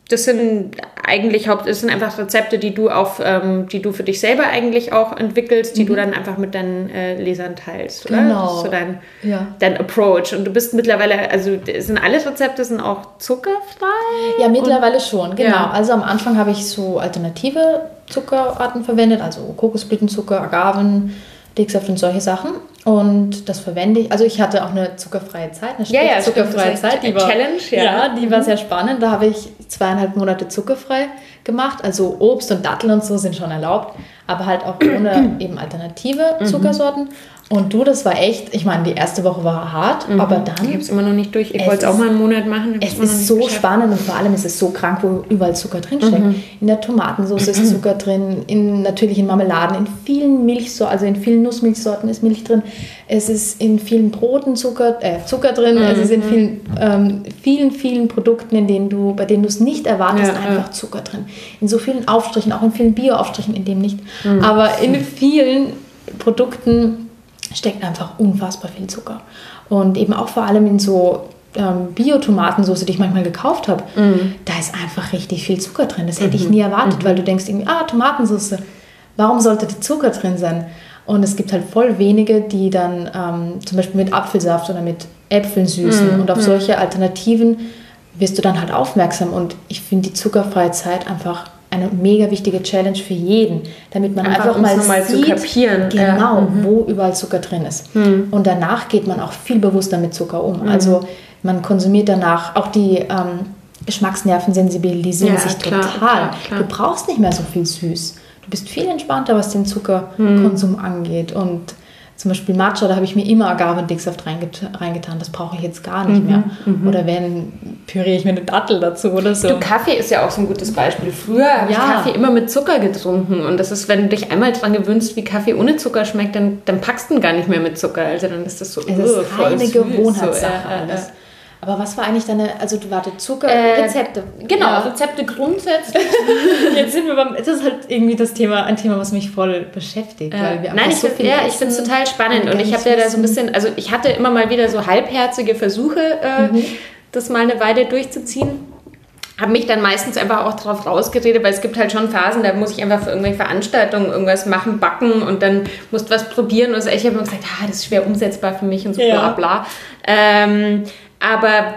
Speaker 1: das sind eigentlich Haupt, das sind einfach Rezepte, die du auch, ähm, die du für dich selber eigentlich auch entwickelst, die mhm. du dann einfach mit deinen äh, Lesern teilst, oder?
Speaker 2: Genau.
Speaker 1: Das ist so dein, ja. dein Approach. Und du bist mittlerweile, also sind alle Rezepte sind auch zuckerfrei?
Speaker 2: Ja, mittlerweile Und, schon, genau. Ja. Also am Anfang habe ich so alternative Zuckerarten verwendet, also Kokosblütenzucker, Agaven, Dicksaft und solche Sachen. Und das verwende ich. Also ich hatte auch eine zuckerfreie Zeit, eine
Speaker 1: ja, ja,
Speaker 2: zuckerfreie Zeit.
Speaker 1: Die war, Challenge, ja.
Speaker 2: ja die war mhm. sehr spannend. Da habe ich zweieinhalb Monate zuckerfrei gemacht. Also Obst und Datteln und so sind schon erlaubt, aber halt auch ohne eben alternative mhm. Zuckersorten. Und du, das war echt, ich meine, die erste Woche war hart, mhm. aber dann.
Speaker 1: Ich habe es immer noch nicht durch. Ich wollte es auch mal einen Monat machen.
Speaker 2: Es ist so geschafft. spannend und vor allem ist es so krank, wo überall Zucker drinsteckt. Mhm. In der Tomatensauce ist Zucker drin, in, natürlich in Marmeladen, in vielen Milchsorten, also in vielen Nussmilchsorten ist Milch drin. Es ist in vielen Broten Zucker, äh, Zucker drin. Mhm. Es ist in vielen, ähm, vielen, vielen Produkten, in denen du, bei denen du es nicht erwartest, ja, einfach ja. Zucker drin. In so vielen Aufstrichen, auch in vielen Bio-Aufstrichen, in dem nicht. Mhm. Aber in vielen Produkten steckt einfach unfassbar viel Zucker. Und eben auch vor allem in so ähm, Bio-Tomatensauce, die ich manchmal gekauft habe, mm. da ist einfach richtig viel Zucker drin. Das hätte mm ich mhm. nie erwartet, mm weil du denkst irgendwie, ah, Tomatensauce, warum sollte da Zucker drin sein? Und es gibt halt voll wenige, die dann ähm, zum Beispiel mit Apfelsaft oder mit Äpfeln süßen. Mhm. Und auf mhm. solche Alternativen wirst du dann halt aufmerksam. Und ich finde die zuckerfreie Zeit einfach eine mega wichtige Challenge für jeden, damit man einfach, einfach mal, sieht,
Speaker 1: kapieren.
Speaker 2: genau, ja. mhm. wo überall Zucker drin ist. Mhm. Und danach geht man auch viel bewusster mit Zucker um. Mhm. Also man konsumiert danach auch die ähm, Geschmacksnerven sensibilisieren ja, sich klar, total. Klar, klar. Du brauchst nicht mehr so viel süß. Du bist viel entspannter, was den Zuckerkonsum mhm. angeht und zum Beispiel Matcha, da habe ich mir immer Agavendicksaft reinget reingetan. Das brauche ich jetzt gar nicht mhm, mehr. Mhm. Oder wenn, püriere ich mir eine Dattel dazu oder so.
Speaker 1: Du, Kaffee ist ja auch so ein gutes Beispiel. Früher habe ja. ich Kaffee immer mit Zucker getrunken. Und das ist, wenn du dich einmal daran gewöhnst, wie Kaffee ohne Zucker schmeckt, dann, dann packst du ihn gar nicht mehr mit Zucker. Also dann ist das so,
Speaker 2: es ist oh, eine Gewohnheitssache so, äh, äh, aber was war eigentlich deine, also du warte Zucker, äh, Rezepte?
Speaker 1: Genau, ja. Rezepte grundsätzlich.
Speaker 2: Jetzt sind wir beim, das ist halt irgendwie das Thema, ein Thema, was mich voll beschäftigt. Äh,
Speaker 1: weil wir nein, ich so ja, ich finde es total spannend und, und ich habe ja da so ein bisschen, also ich hatte immer mal wieder so halbherzige Versuche, äh, mhm. das mal eine Weile durchzuziehen habe mich dann meistens einfach auch darauf rausgeredet, weil es gibt halt schon Phasen, da muss ich einfach für irgendwelche Veranstaltungen irgendwas machen, backen und dann musst du was probieren. Und so. ich habe immer gesagt, ah, das ist schwer umsetzbar für mich und so ja. bla bla. Ähm, aber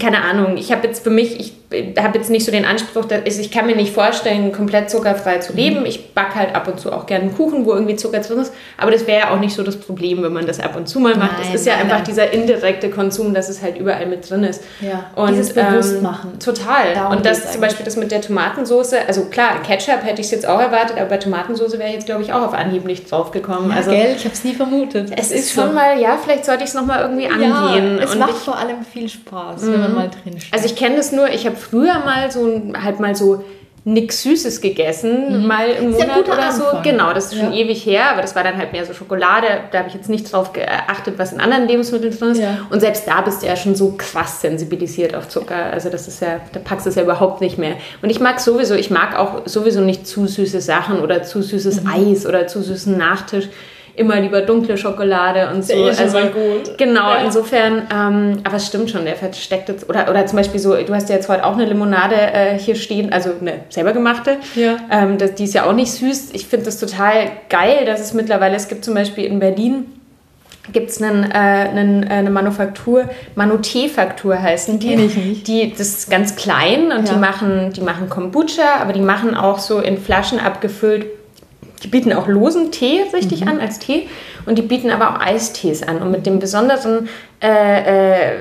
Speaker 1: keine Ahnung, ich habe jetzt für mich, ich habe jetzt nicht so den Anspruch, dass ich, ich kann mir nicht vorstellen, komplett zuckerfrei zu leben. Mhm. Ich backe halt ab und zu auch gerne einen Kuchen, wo irgendwie Zucker drin ist. Aber das wäre ja auch nicht so das Problem, wenn man das ab und zu mal macht. Es ist ja nein, einfach nein. dieser indirekte Konsum, dass es halt überall mit drin ist.
Speaker 2: Ja, und, dieses Bewusstmachen.
Speaker 1: Ähm, total. Darum und das zum Beispiel das mit der Tomatensauce, also klar, Ketchup hätte ich es jetzt auch erwartet, aber bei Tomatensauce wäre ich jetzt, glaube ich, auch auf Anhieb nicht drauf gekommen.
Speaker 2: Ja,
Speaker 1: also,
Speaker 2: gell, ich habe es nie vermutet.
Speaker 1: Es ist, ist schon so. mal, ja, vielleicht sollte ich es nochmal irgendwie angehen.
Speaker 2: Ja, es und macht ich, vor allem viel Spaß, wenn man mhm. mal drin steht.
Speaker 1: Also ich kenne das nur, ich habe früher mal so halt mal so nichts Süßes gegessen, mhm. mal im Monat oder Anfang. so. Genau, das ist schon ja. ewig her, aber das war dann halt mehr so Schokolade. Da habe ich jetzt nicht drauf geachtet, was in anderen Lebensmitteln drin ist. Ja. Und selbst da bist du ja schon so krass sensibilisiert auf Zucker. Also das ist ja, da packst du es ja überhaupt nicht mehr. Und ich mag sowieso, ich mag auch sowieso nicht zu süße Sachen oder zu süßes mhm. Eis oder zu süßen Nachtisch immer lieber dunkle Schokolade und so.
Speaker 2: Der ist also gut.
Speaker 1: Genau, ja. insofern, ähm, aber es stimmt schon, der versteckt jetzt, oder, oder zum Beispiel so, du hast ja jetzt heute auch eine Limonade äh, hier stehen, also eine selber gemachte.
Speaker 2: Ja.
Speaker 1: Ähm, das, die ist ja auch nicht süß. Ich finde das total geil, dass es mittlerweile, es gibt zum Beispiel in Berlin, gibt es äh, einen, äh, eine Manufaktur, Manutee-Faktur heißen die.
Speaker 2: Die, ich nicht.
Speaker 1: die. Das ist ganz klein und ja. die, machen, die machen Kombucha, aber die machen auch so in Flaschen abgefüllt die bieten auch losen Tee richtig mhm. an als Tee und die bieten aber auch Eistees an. Und mit dem besonderen äh, äh,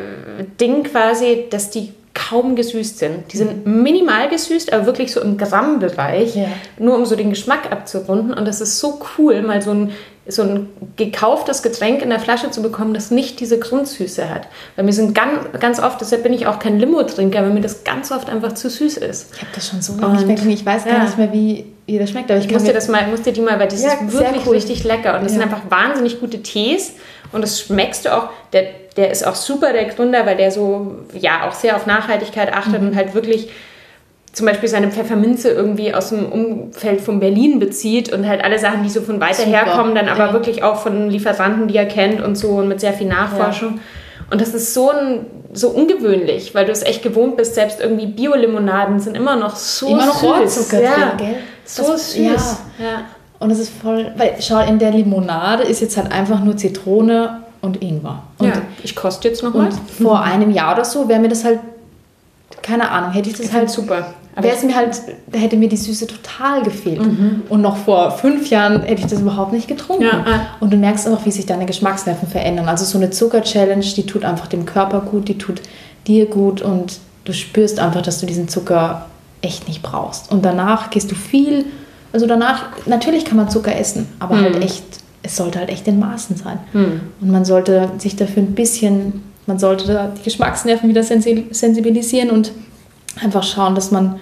Speaker 1: Ding quasi, dass die kaum gesüßt sind. Die sind minimal gesüßt, aber wirklich so im Grammbereich, ja. nur um so den Geschmack abzurunden. Und das ist so cool, mal so ein so ein gekauftes Getränk in der Flasche zu bekommen, das nicht diese Grundsüße hat. Weil mir sind ganz, ganz oft, deshalb bin ich auch kein Limo-Trinker, weil mir das ganz oft einfach zu süß ist.
Speaker 2: Ich habe das schon so lange nicht mehr Ich weiß gar ja. nicht mehr, wie, das schmeckt.
Speaker 1: Aber ich, ich muss dir das mal, muss dir die mal, weil das ja, ist wirklich cool. richtig lecker. Und das ja. sind einfach wahnsinnig gute Tees. Und das schmeckst du auch. Der, der ist auch super, der Gründer, weil der so, ja, auch sehr auf Nachhaltigkeit achtet mhm. und halt wirklich zum Beispiel seine Pfefferminze irgendwie aus dem Umfeld von Berlin bezieht und halt alle Sachen, die so von weiter Super. herkommen, dann aber ja. wirklich auch von Lieferanten, die er kennt und so und mit sehr viel Nachforschung. Ja. Und das ist so, ein, so ungewöhnlich, weil du es echt gewohnt bist, selbst irgendwie Biolimonaden sind immer noch so
Speaker 2: immer noch
Speaker 1: süß.
Speaker 2: Rohrzucker ja. drin, gell?
Speaker 1: So das, süß. Ja. ja.
Speaker 2: Und es ist voll, weil schau, in der Limonade ist jetzt halt einfach nur Zitrone und Ingwer. Und
Speaker 1: ja, ich koste jetzt noch mal.
Speaker 2: Vor einem Jahr oder so wäre mir das halt, keine Ahnung, hätte ich das ich halt
Speaker 1: super
Speaker 2: wäre es mir halt, hätte mir die Süße total gefehlt. Mhm. Und noch vor fünf Jahren hätte ich das überhaupt nicht getrunken. Ja, äh. Und du merkst auch, wie sich deine Geschmacksnerven verändern. Also so eine Zucker-Challenge, die tut einfach dem Körper gut, die tut dir gut und du spürst einfach, dass du diesen Zucker echt nicht brauchst. Und danach gehst du viel, also danach, natürlich kann man Zucker essen, aber halt mhm. halt echt, es sollte halt echt in Maßen sein. Mhm. Und man sollte sich dafür ein bisschen, man sollte die Geschmacksnerven wieder sensibilisieren und einfach schauen, dass man,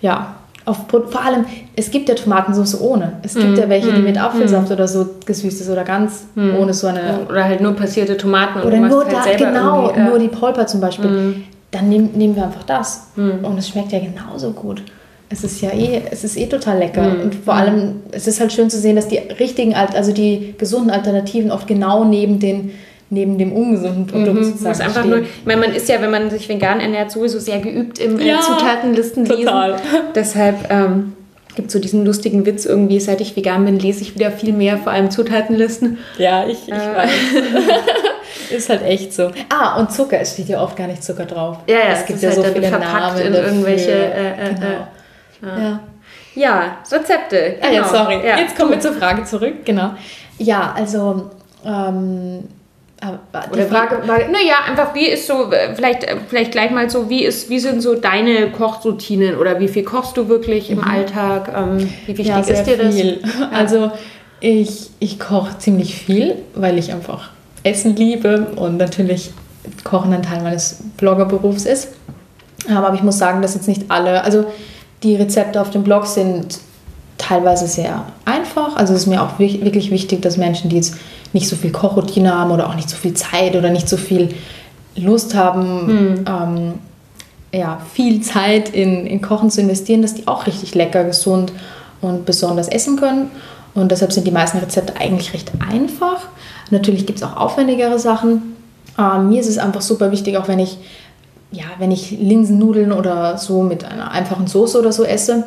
Speaker 2: ja, auf, vor allem, es gibt ja Tomatensauce ohne. Es gibt mm, ja welche, die mit Apfelsaft mm. oder so gesüßt ist oder ganz ohne so eine.
Speaker 1: Oder halt nur passierte Tomaten
Speaker 2: oder nur halt da, genau, ja. nur die Polper zum Beispiel. Dann nehm, nehmen wir einfach das. Und es schmeckt ja genauso gut. Es ist ja eh, es ist eh total lecker. Und vor allem, es ist halt schön zu sehen, dass die richtigen, also die gesunden Alternativen oft genau neben den neben dem ungesunden Produkt mhm, sozusagen.
Speaker 1: einfach stehen. nur, ich meine, man ist ja, wenn man sich vegan ernährt, sowieso sehr geübt im ja, Zutatenlisten lesen. Total. Deshalb ähm, gibt es so diesen lustigen Witz irgendwie, seit ich vegan bin, lese ich wieder viel mehr, vor allem Zutatenlisten.
Speaker 2: Ja, ich, ich äh. weiß. ist halt echt so. Ah, und Zucker, es steht ja oft gar nicht Zucker drauf.
Speaker 1: Ja, ja es gibt ja halt so viele Namen in irgendwelche. Äh, äh,
Speaker 2: genau.
Speaker 1: Äh, ja. ja. Rezepte.
Speaker 2: Genau. Ah, ja, genau. sorry. Ja. Jetzt kommen wir zur Frage zurück. Genau. Ja, also ähm,
Speaker 1: oder Frage, naja, einfach wie ist so, vielleicht, vielleicht gleich mal so, wie ist, wie sind so deine Kochroutinen oder wie viel kochst du wirklich im mhm. Alltag? Ähm, wie wichtig
Speaker 2: ja,
Speaker 1: ist dir das?
Speaker 2: Viel. Also ich, ich koche ziemlich viel, weil ich einfach Essen liebe und natürlich Kochen ein Teil meines Bloggerberufs ist. Aber ich muss sagen, dass jetzt nicht alle, also die Rezepte auf dem Blog sind teilweise sehr einfach. Also es ist mir auch wirklich wichtig, dass Menschen, die jetzt nicht so viel Kochroutine haben oder auch nicht so viel Zeit oder nicht so viel Lust haben, hm. ähm, ja, viel Zeit in, in Kochen zu investieren, dass die auch richtig lecker, gesund und besonders essen können. Und deshalb sind die meisten Rezepte eigentlich recht einfach. Natürlich gibt es auch aufwendigere Sachen. Ähm, mir ist es einfach super wichtig, auch wenn ich, ja, wenn ich Linsennudeln oder so mit einer einfachen Soße oder so esse,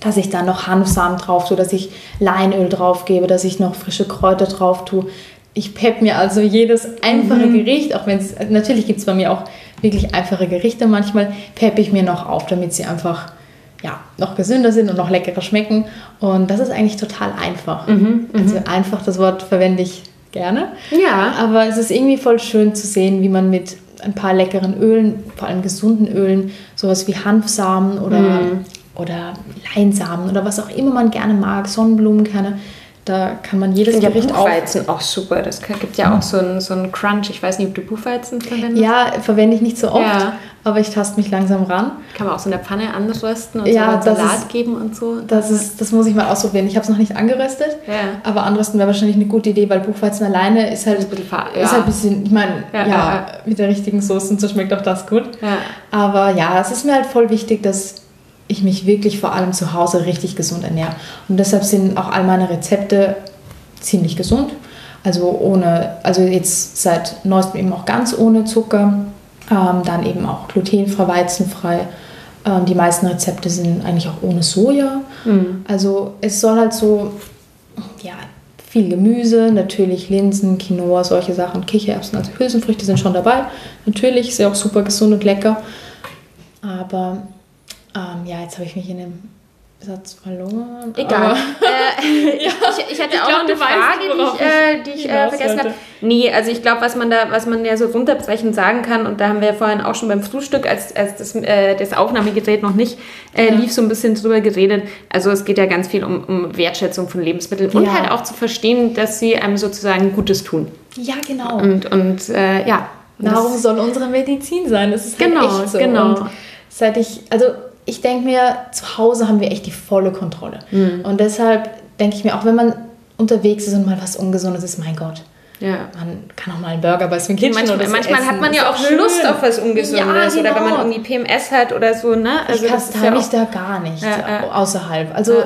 Speaker 2: dass ich dann noch Hanfsamen drauf tue, dass ich Leinöl drauf gebe, dass ich noch frische Kräuter drauf tue. Ich pepp mir also jedes einfache mhm. Gericht, auch wenn es, natürlich gibt es bei mir auch wirklich einfache Gerichte manchmal peppe ich mir noch auf, damit sie einfach ja, noch gesünder sind und noch leckerer schmecken. Und das ist eigentlich total einfach. Mhm, also einfach, das Wort verwende ich gerne. Ja. Aber es ist irgendwie voll schön zu sehen, wie man mit ein paar leckeren Ölen, vor allem gesunden Ölen, sowas wie Hanfsamen oder, mm. oder Leinsamen oder was auch immer man gerne mag, Sonnenblumenkerne, da kann man jedes
Speaker 1: ja, Gericht Buchweizen auch. auch super. Das gibt ja auch so einen, so einen Crunch. Ich weiß nicht, ob du Buchweizen
Speaker 2: verwendest. Ja, verwende ich nicht so oft, ja. aber ich taste mich langsam ran.
Speaker 1: Kann man auch so in der Pfanne anrösten und ja, so Salat ist, geben und so.
Speaker 2: Das, ist, das muss ich mal ausprobieren. Ich habe es noch nicht angeröstet, ja. aber anrösten wäre wahrscheinlich eine gute Idee, weil Buchweizen alleine ist halt ein bisschen, ist halt ein bisschen ich meine, ja, mit der richtigen Soße und so schmeckt auch das gut. Aber ja, es ist mir halt voll wichtig, dass ich mich wirklich vor allem zu Hause richtig gesund ernähre. Und deshalb sind auch all meine Rezepte ziemlich gesund. Also ohne, also jetzt seit neuestem eben auch ganz ohne Zucker, ähm, dann eben auch glutenfrei, weizenfrei. Ähm, die meisten Rezepte sind eigentlich auch ohne Soja. Mhm. Also es soll halt so, ja, viel Gemüse, natürlich Linsen, Quinoa, solche Sachen, Kichererbsen, also Hülsenfrüchte sind schon dabei. Natürlich ist ja auch super gesund und lecker. Aber ähm, ja, jetzt habe ich mich in dem Satz verloren.
Speaker 1: Egal. Äh, ja, ich, ich, hatte ich auch glaub, noch eine Frage, weißt, die ich, äh, die ich äh, vergessen habe. Nee, also ich glaube, was man da, was man ja so runterbrechen sagen kann, und da haben wir ja vorhin auch schon beim Frühstück, als, als das, äh, das Aufnahmegerät noch nicht äh, ja. lief, so ein bisschen drüber geredet. Also es geht ja ganz viel um, um Wertschätzung von Lebensmitteln ja. und halt auch zu verstehen, dass sie einem sozusagen Gutes tun.
Speaker 2: Ja, genau.
Speaker 1: Und, und äh, ja.
Speaker 2: Nahrung soll unsere Medizin sein. Das ist
Speaker 1: halt genau, echt so. Genau. Und
Speaker 2: seit ich, also ich denke mir, zu Hause haben wir echt die volle Kontrolle. Mhm. Und deshalb denke ich mir, auch wenn man unterwegs ist und mal was Ungesundes ist, mein Gott. Ja. Man kann auch mal einen Burger bei Swing Kitchen
Speaker 1: manchmal,
Speaker 2: oder
Speaker 1: so Manchmal essen. hat man ja auch schön. Lust auf was Ungesundes ja, genau. oder wenn man irgendwie PMS hat oder so. Ne?
Speaker 2: Also ich kaste ja mich da gar nicht ja, außerhalb. Also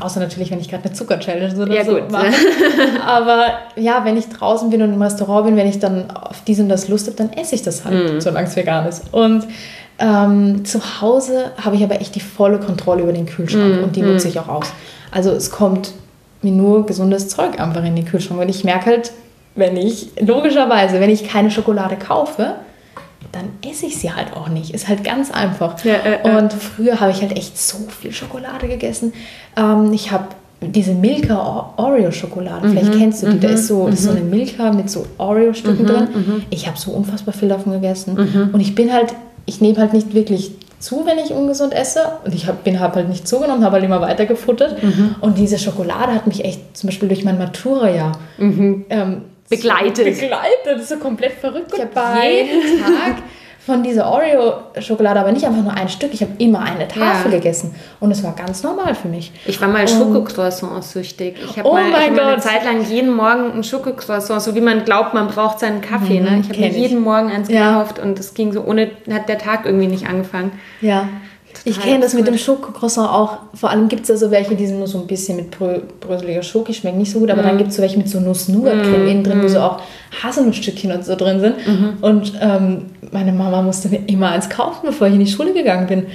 Speaker 2: außer natürlich, wenn ich gerade eine Zucker-Challenge oder ja, so gut. mache. Aber ja, wenn ich draußen bin und im Restaurant bin, wenn ich dann auf dies und das Lust habe, dann esse ich das halt, mm. solange es vegan ist. Und ähm, zu Hause habe ich aber echt die volle Kontrolle über den Kühlschrank mm, und die mm. nutze ich auch aus. Also es kommt mir nur gesundes Zeug einfach in den Kühlschrank und ich merke halt, wenn ich, logischerweise, wenn ich keine Schokolade kaufe, dann esse ich sie halt auch nicht. Ist halt ganz einfach. Ja, äh, äh. Und früher habe ich halt echt so viel Schokolade gegessen. Ähm, ich habe diese Milka Oreo Schokolade, vielleicht mhm, kennst du die, mhm, da ist so, mhm. ist so eine Milka mit so Oreo Stücken mhm, drin. Mhm. Ich habe so unfassbar viel davon gegessen mhm. und ich bin halt ich nehme halt nicht wirklich zu, wenn ich ungesund esse. Und ich hab, bin hab halt nicht zugenommen, habe halt immer weiter gefuttert. Mhm. Und diese Schokolade hat mich echt zum Beispiel durch mein Matura-Jahr mhm. ähm,
Speaker 1: begleitet.
Speaker 2: begleitet. Das ist so komplett verrückt. Ich habe jeden Tag von dieser Oreo-Schokolade, aber nicht einfach nur ein Stück. Ich habe immer eine Tafel ja. gegessen. Und es war ganz normal für mich.
Speaker 1: Ich war mal Schokocroissants süchtig. Ich habe oh mal, hab mal eine Zeit lang jeden Morgen ein Schokocroissant, so wie man glaubt, man braucht seinen Kaffee. Mhm, ne? Ich habe mir jeden Morgen eins ja. gekauft und es ging so ohne, hat der Tag irgendwie nicht angefangen.
Speaker 2: Ja. Ich kenne das mit dem Schokocroissant auch. Vor allem gibt es ja so welche, die sind nur so ein bisschen mit brö bröseliger Schoki, schmecken nicht so gut, aber mm. dann gibt es so welche mit so Nuss-Nougat-Creme mm. innen drin, mm. wo so auch Haselnussstückchen und so drin sind. -hmm. Und ähm, meine Mama musste mir immer eins kaufen, bevor ich in die Schule gegangen bin.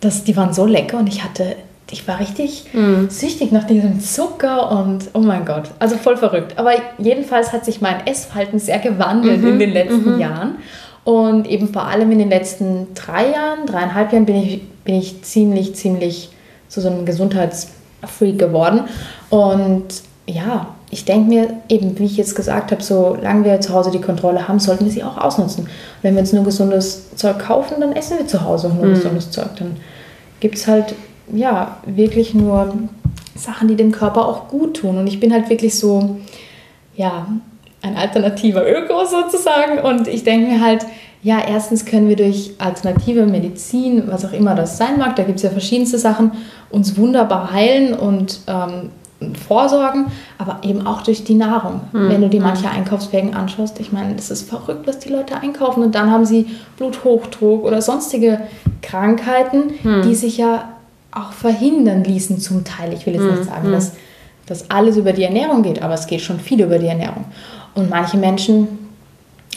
Speaker 2: Das, die waren so lecker und ich hatte, ich war richtig mm. süchtig nach diesem Zucker und oh mein Gott, also voll verrückt. Aber jedenfalls hat sich mein Essverhalten sehr gewandelt -hmm. in den letzten -hmm. Jahren. Und eben vor allem in den letzten drei Jahren, dreieinhalb Jahren bin ich, bin ich ziemlich, ziemlich zu so einem Gesundheitsfreak geworden. Und ja, ich denke mir eben, wie ich jetzt gesagt habe, solange wir zu Hause die Kontrolle haben, sollten wir sie auch ausnutzen. Wenn wir uns nur gesundes Zeug kaufen, dann essen wir zu Hause auch nur mhm. gesundes Zeug. Dann gibt es halt ja wirklich nur Sachen, die dem Körper auch gut tun. Und ich bin halt wirklich so, ja, ein alternativer Öko sozusagen. Und ich denke mir halt, ja, erstens können wir durch alternative Medizin, was auch immer das sein mag, da gibt es ja verschiedenste Sachen, uns wunderbar heilen und ähm, vorsorgen, aber eben auch durch die Nahrung. Hm. Wenn du die hm. manche Einkaufswägen anschaust, ich meine, das ist verrückt, was die Leute einkaufen und dann haben sie Bluthochdruck oder sonstige Krankheiten, hm. die sich ja auch verhindern ließen zum Teil. Ich will jetzt nicht hm. sagen, hm. dass das alles über die Ernährung geht, aber es geht schon viel über die Ernährung. Und manche Menschen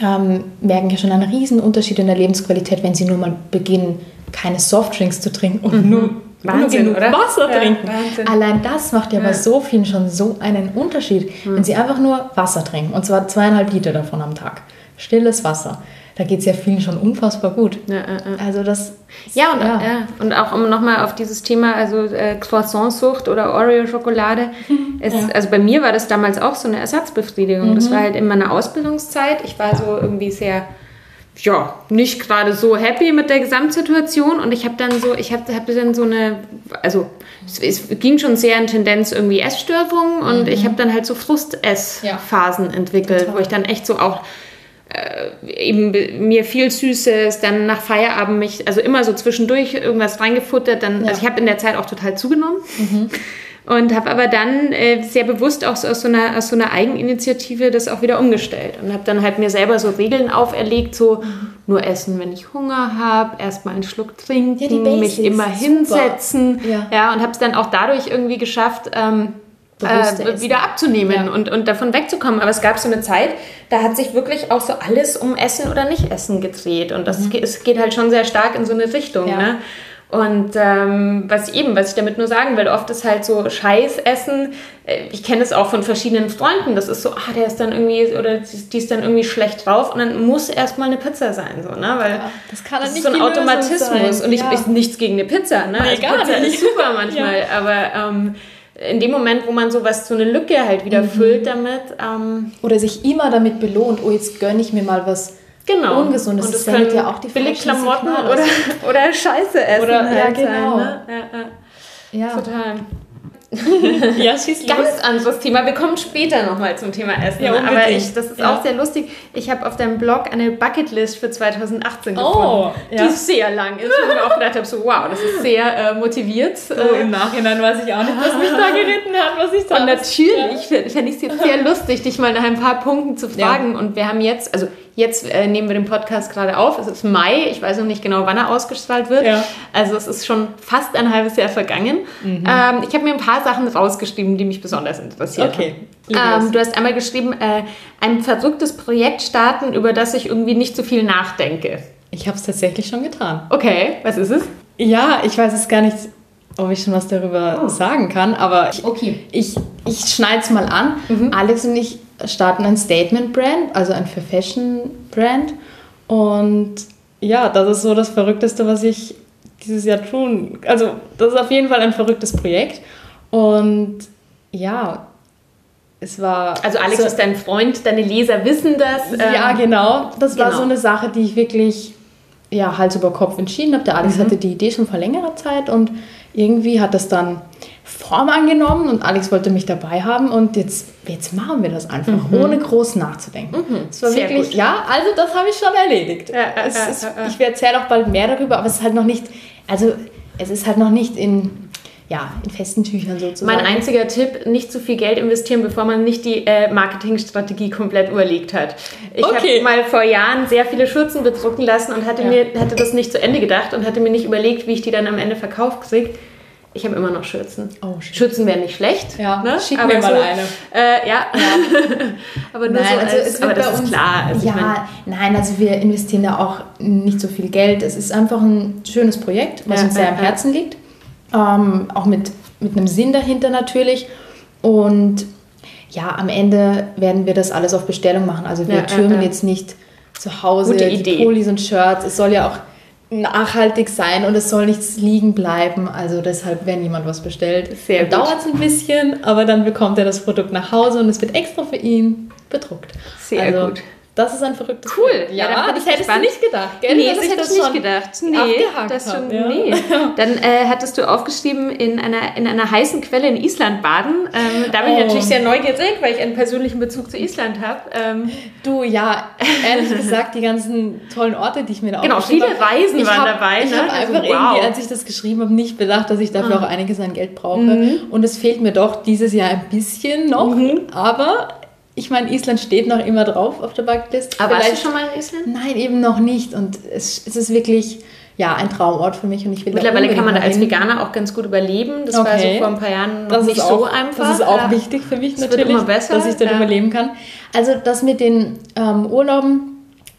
Speaker 2: ähm, merken ja schon einen riesen Unterschied in der Lebensqualität, wenn sie nur mal beginnen, keine Softdrinks zu trinken und mhm. nur, Wahnsinn, nur genug oder? Wasser ja, trinken. Wahnsinn. Allein das macht ja, ja, bei so vielen schon so einen Unterschied, mhm. wenn sie einfach nur Wasser trinken und zwar zweieinhalb Liter davon am Tag. Stilles Wasser. Da geht es ja vielen schon unfassbar gut.
Speaker 1: Ja, äh,
Speaker 2: Also das.
Speaker 1: ja, und, ja. und auch um nochmal auf dieses Thema, also äh, Croissantsucht oder Oreo-Schokolade. es- Also bei mir war das damals auch so eine Ersatzbefriedigung. Das war halt in meiner Ausbildungszeit. Ich war so irgendwie sehr, ja, nicht gerade so happy mit der Gesamtsituation. Und ich habe dann so, ich habe hab dann so eine, also es, es ging schon sehr in Tendenz irgendwie Essstörungen. Und ich habe dann halt so Frust-Ess-Phasen entwickelt, wo ich dann echt so auch eben mir viel Süßes, dann nach Feierabend mich, also immer so zwischendurch irgendwas reingefuttert. Dann, Also ich habe in der Zeit auch total zugenommen. Und habe aber dann äh, sehr bewusst auch so aus, so einer, aus so einer Eigeninitiative das auch wieder umgestellt. Und habe dann halt mir selber so Regeln auferlegt, so nur essen, wenn ich Hunger habe, erstmal einen Schluck trinken,
Speaker 2: Ja, die
Speaker 1: mich immer
Speaker 2: super.
Speaker 1: hinsetzen.
Speaker 2: Ja.
Speaker 1: ja und habe es dann auch dadurch irgendwie geschafft, ähm, äh, wieder abzunehmen
Speaker 2: Ja.
Speaker 1: und, und davon wegzukommen. Aber es gab so eine Zeit, da hat sich wirklich auch so alles um Essen oder nicht Essen gedreht. Und das geht, es geht halt schon sehr stark in so eine Richtung.
Speaker 2: Mhm. Ja.
Speaker 1: Ne? Und ähm, was eben, was ich damit nur sagen will, oft ist halt so Scheißessen. äh, Ich kenne es auch von verschiedenen Freunden. Das ist so, ah, der ist dann irgendwie oder die ist dann irgendwie schlecht drauf und dann muss erstmal eine Pizza sein, so, ne? Weil
Speaker 2: das kann
Speaker 1: das
Speaker 2: dann
Speaker 1: ist
Speaker 2: nicht
Speaker 1: so ein Automatismus.
Speaker 2: sein.
Speaker 1: Und ich,
Speaker 2: Ja.
Speaker 1: ich nichts gegen eine Pizza, ne?
Speaker 2: Nee,
Speaker 1: also Pizza
Speaker 2: nicht.
Speaker 1: ist super manchmal, aber ähm, in dem Moment, wo man sowas, so eine Lücke halt wieder
Speaker 2: Mhm.
Speaker 1: füllt damit, ähm,
Speaker 2: Oder sich immer damit belohnt, oh, jetzt gönne ich mir mal was
Speaker 1: genau.
Speaker 2: Ungesundes.
Speaker 1: Und
Speaker 2: Das sendet ja auch die
Speaker 1: Billigklamotten
Speaker 2: falschen
Speaker 1: oder, oder Scheiße essen.
Speaker 2: Oder- ja,
Speaker 1: halt
Speaker 2: genau.
Speaker 1: Sein, ne? ja, ja.
Speaker 2: Ja,
Speaker 1: Total.
Speaker 2: ja schieß
Speaker 1: Ganz anderes Thema. Wir kommen später nochmal zum Thema Essen.
Speaker 2: Ja, unbedingt.
Speaker 1: aber ich, das ist
Speaker 2: Ja.
Speaker 1: auch sehr lustig. Ich habe auf deinem Blog eine Bucketlist für 2018
Speaker 2: Oh,
Speaker 1: gefunden,
Speaker 2: ja.
Speaker 1: die sehr lang ist. Und ich auch gedacht habe, so wow, das ist sehr äh, motiviert.
Speaker 2: So,
Speaker 1: Äh,
Speaker 2: im Nachhinein weiß ich auch nicht, was mich da geritten hat, was ich da
Speaker 1: Und natürlich fände fänd ich es jetzt sehr lustig, dich mal nach ein paar Punkten zu fragen. Und wir haben jetzt, also jetzt äh, nehmen wir den Podcast gerade auf. Es ist Mai. Ich weiß noch nicht genau, wann er ausgestrahlt wird.
Speaker 2: Ja.
Speaker 1: Also es ist schon fast ein halbes Jahr vergangen. Ähm, ich habe mir ein paar Sachen rausgeschrieben, die mich besonders interessiert
Speaker 2: Okay.
Speaker 1: Ähm, du hast einmal geschrieben, äh, ein verrücktes Projekt starten, über das ich irgendwie nicht so viel nachdenke.
Speaker 2: Ich habe es tatsächlich schon getan.
Speaker 1: Okay, was ist es?
Speaker 2: Ja, ich weiß es gar nicht, ob ich schon was darüber sagen kann, aber ich,
Speaker 1: Okay.
Speaker 2: ich, ich schneide es mal an. Alex und ich starten ein Statement-Brand, also ein für Fashion-Brand. Und ja, das ist so das Verrückteste, was ich dieses Jahr tun. Also, das ist auf jeden Fall ein verrücktes Projekt. Und ja, es war.
Speaker 1: Also Alex
Speaker 2: so,
Speaker 1: ist dein Freund, deine Leser wissen das.
Speaker 2: Ja,
Speaker 1: ähm,
Speaker 2: genau. Das war
Speaker 1: genau.
Speaker 2: so eine Sache, die ich wirklich ja, Hals über Kopf entschieden habe. Der Alex
Speaker 1: Mhm.
Speaker 2: hatte die Idee schon vor längerer Zeit und irgendwie hat das dann Form angenommen und Alex wollte mich dabei haben und jetzt, jetzt machen wir das einfach, ohne groß nachzudenken. Es war
Speaker 1: Mhm. Sehr
Speaker 2: wirklich,
Speaker 1: gut.
Speaker 2: ja, also das habe ich schon erledigt.
Speaker 1: Ja, ja,
Speaker 2: ist,
Speaker 1: ja.
Speaker 2: Ich erzähle auch bald mehr darüber, aber es ist halt noch nicht, also es ist halt noch nicht in, ja, in festen Tüchern sozusagen.
Speaker 1: Mein einziger Tipp, nicht zu viel Geld investieren, bevor man nicht die äh, Marketingstrategie komplett überlegt hat. Ich
Speaker 2: Okay.
Speaker 1: habe mal vor Jahren sehr viele Schürzen bedrucken lassen und hatte,
Speaker 2: Ja.
Speaker 1: mir, hatte das nicht zu Ende gedacht und hatte mir nicht überlegt, wie ich die dann am Ende verkauft kriege. Ich habe immer noch Schürzen.
Speaker 2: Oh.
Speaker 1: Schürzen wären nicht schlecht.
Speaker 2: Ja,
Speaker 1: ne?
Speaker 2: schick
Speaker 1: aber
Speaker 2: mir mal
Speaker 1: so,
Speaker 2: eine.
Speaker 1: Äh, ja. aber nur
Speaker 2: Nein,
Speaker 1: so
Speaker 2: also
Speaker 1: als,
Speaker 2: es
Speaker 1: aber das
Speaker 2: bei
Speaker 1: ist
Speaker 2: uns,
Speaker 1: klar. Also ich mein,
Speaker 2: ja, nein, also wir investieren da auch nicht so viel Geld. Es ist einfach ein schönes Projekt, was
Speaker 1: Ja,
Speaker 2: uns sehr
Speaker 1: ja,
Speaker 2: am
Speaker 1: ja.
Speaker 2: Herzen liegt. Ähm, auch mit, mit einem Sinn dahinter natürlich. Und ja, am Ende werden wir das alles auf Bestellung machen. Also wir
Speaker 1: Ja, ja,
Speaker 2: türmen
Speaker 1: ja.
Speaker 2: jetzt nicht zu Hause
Speaker 1: Gute
Speaker 2: die
Speaker 1: Idee.
Speaker 2: Pullis und Shirts. Es soll ja auch nachhaltig sein und es soll nichts liegen bleiben. Also deshalb, wenn jemand was bestellt, dauert es ein bisschen, aber dann bekommt er das Produkt nach Hause und es wird extra für ihn bedruckt.
Speaker 1: Sehr
Speaker 2: also,
Speaker 1: gut.
Speaker 2: Das ist ein verrücktes
Speaker 1: Cool.
Speaker 2: Projekt.
Speaker 1: Ja,
Speaker 2: Ja, das
Speaker 1: ich
Speaker 2: hättest
Speaker 1: gespannt.
Speaker 2: du nicht gedacht, gell?
Speaker 1: Nee, das
Speaker 2: ich
Speaker 1: hätte ich nicht gedacht. Nee, das schon,
Speaker 2: ja.
Speaker 1: nee. Dann äh, hattest du aufgeschrieben, in einer, in einer heißen Quelle in Island baden. Ähm, da bin ich
Speaker 2: Oh.
Speaker 1: natürlich sehr neugierig, weil ich einen persönlichen Bezug zu Island habe. Ähm,
Speaker 2: Du, ja, ehrlich gesagt, die ganzen tollen Orte, die ich mir da
Speaker 1: Genau,
Speaker 2: aufgeschrieben
Speaker 1: viele
Speaker 2: habe,
Speaker 1: Reisen
Speaker 2: ich
Speaker 1: waren
Speaker 2: hab,
Speaker 1: dabei,
Speaker 2: Ich
Speaker 1: ne?
Speaker 2: habe
Speaker 1: Also,
Speaker 2: einfach
Speaker 1: wow.
Speaker 2: irgendwie, als ich das geschrieben habe, nicht bedacht, dass ich dafür
Speaker 1: Ah.
Speaker 2: auch einiges an Geld brauche.
Speaker 1: Mhm.
Speaker 2: Und es fehlt mir doch dieses Jahr ein bisschen noch. Aber ich meine, Island steht noch immer drauf auf der Bucketlist.
Speaker 1: aber warst du
Speaker 2: Vielleicht-
Speaker 1: schon mal in Island?
Speaker 2: Nein, eben noch nicht. Und es, es ist wirklich ja, ein Traumort für mich und ich will
Speaker 1: Mittlerweile kann man da als. Veganer auch ganz gut überleben. Das war so
Speaker 2: Okay.
Speaker 1: vor ein paar Jahren noch
Speaker 2: Das
Speaker 1: nicht
Speaker 2: ist
Speaker 1: so
Speaker 2: auch,
Speaker 1: einfach.
Speaker 2: Das ist auch
Speaker 1: Ja.
Speaker 2: wichtig für mich
Speaker 1: wird
Speaker 2: natürlich,
Speaker 1: besser,
Speaker 2: dass ich dort
Speaker 1: ja.
Speaker 2: überleben kann. Also das mit den ähm, Urlauben,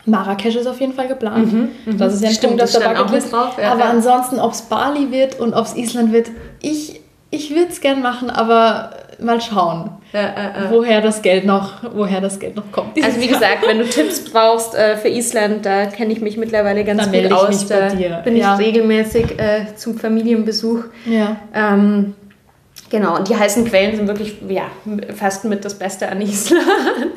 Speaker 2: Marrakesch ist auf jeden Fall geplant. Das ist ja ein
Speaker 1: Mhm, Stimmt,
Speaker 2: Punkt auf
Speaker 1: das
Speaker 2: der
Speaker 1: auch
Speaker 2: Bucketlist.
Speaker 1: drauf, ja,
Speaker 2: aber ansonsten, ob es Bali wird und ob es Island wird, ich, ich würde es gern machen, aber mal schauen, äh, äh, woher das Geld noch, woher das Geld noch kommt.
Speaker 1: Also wie Jahr. gesagt, wenn du Tipps brauchst äh, für Island, da kenne ich mich mittlerweile ganz Dann gut aus. Da bin ja. ich regelmäßig äh, zum Familienbesuch. Ja. Ähm, Genau, und die heißen Quellen sind wirklich ja, fast mit das Beste an Island.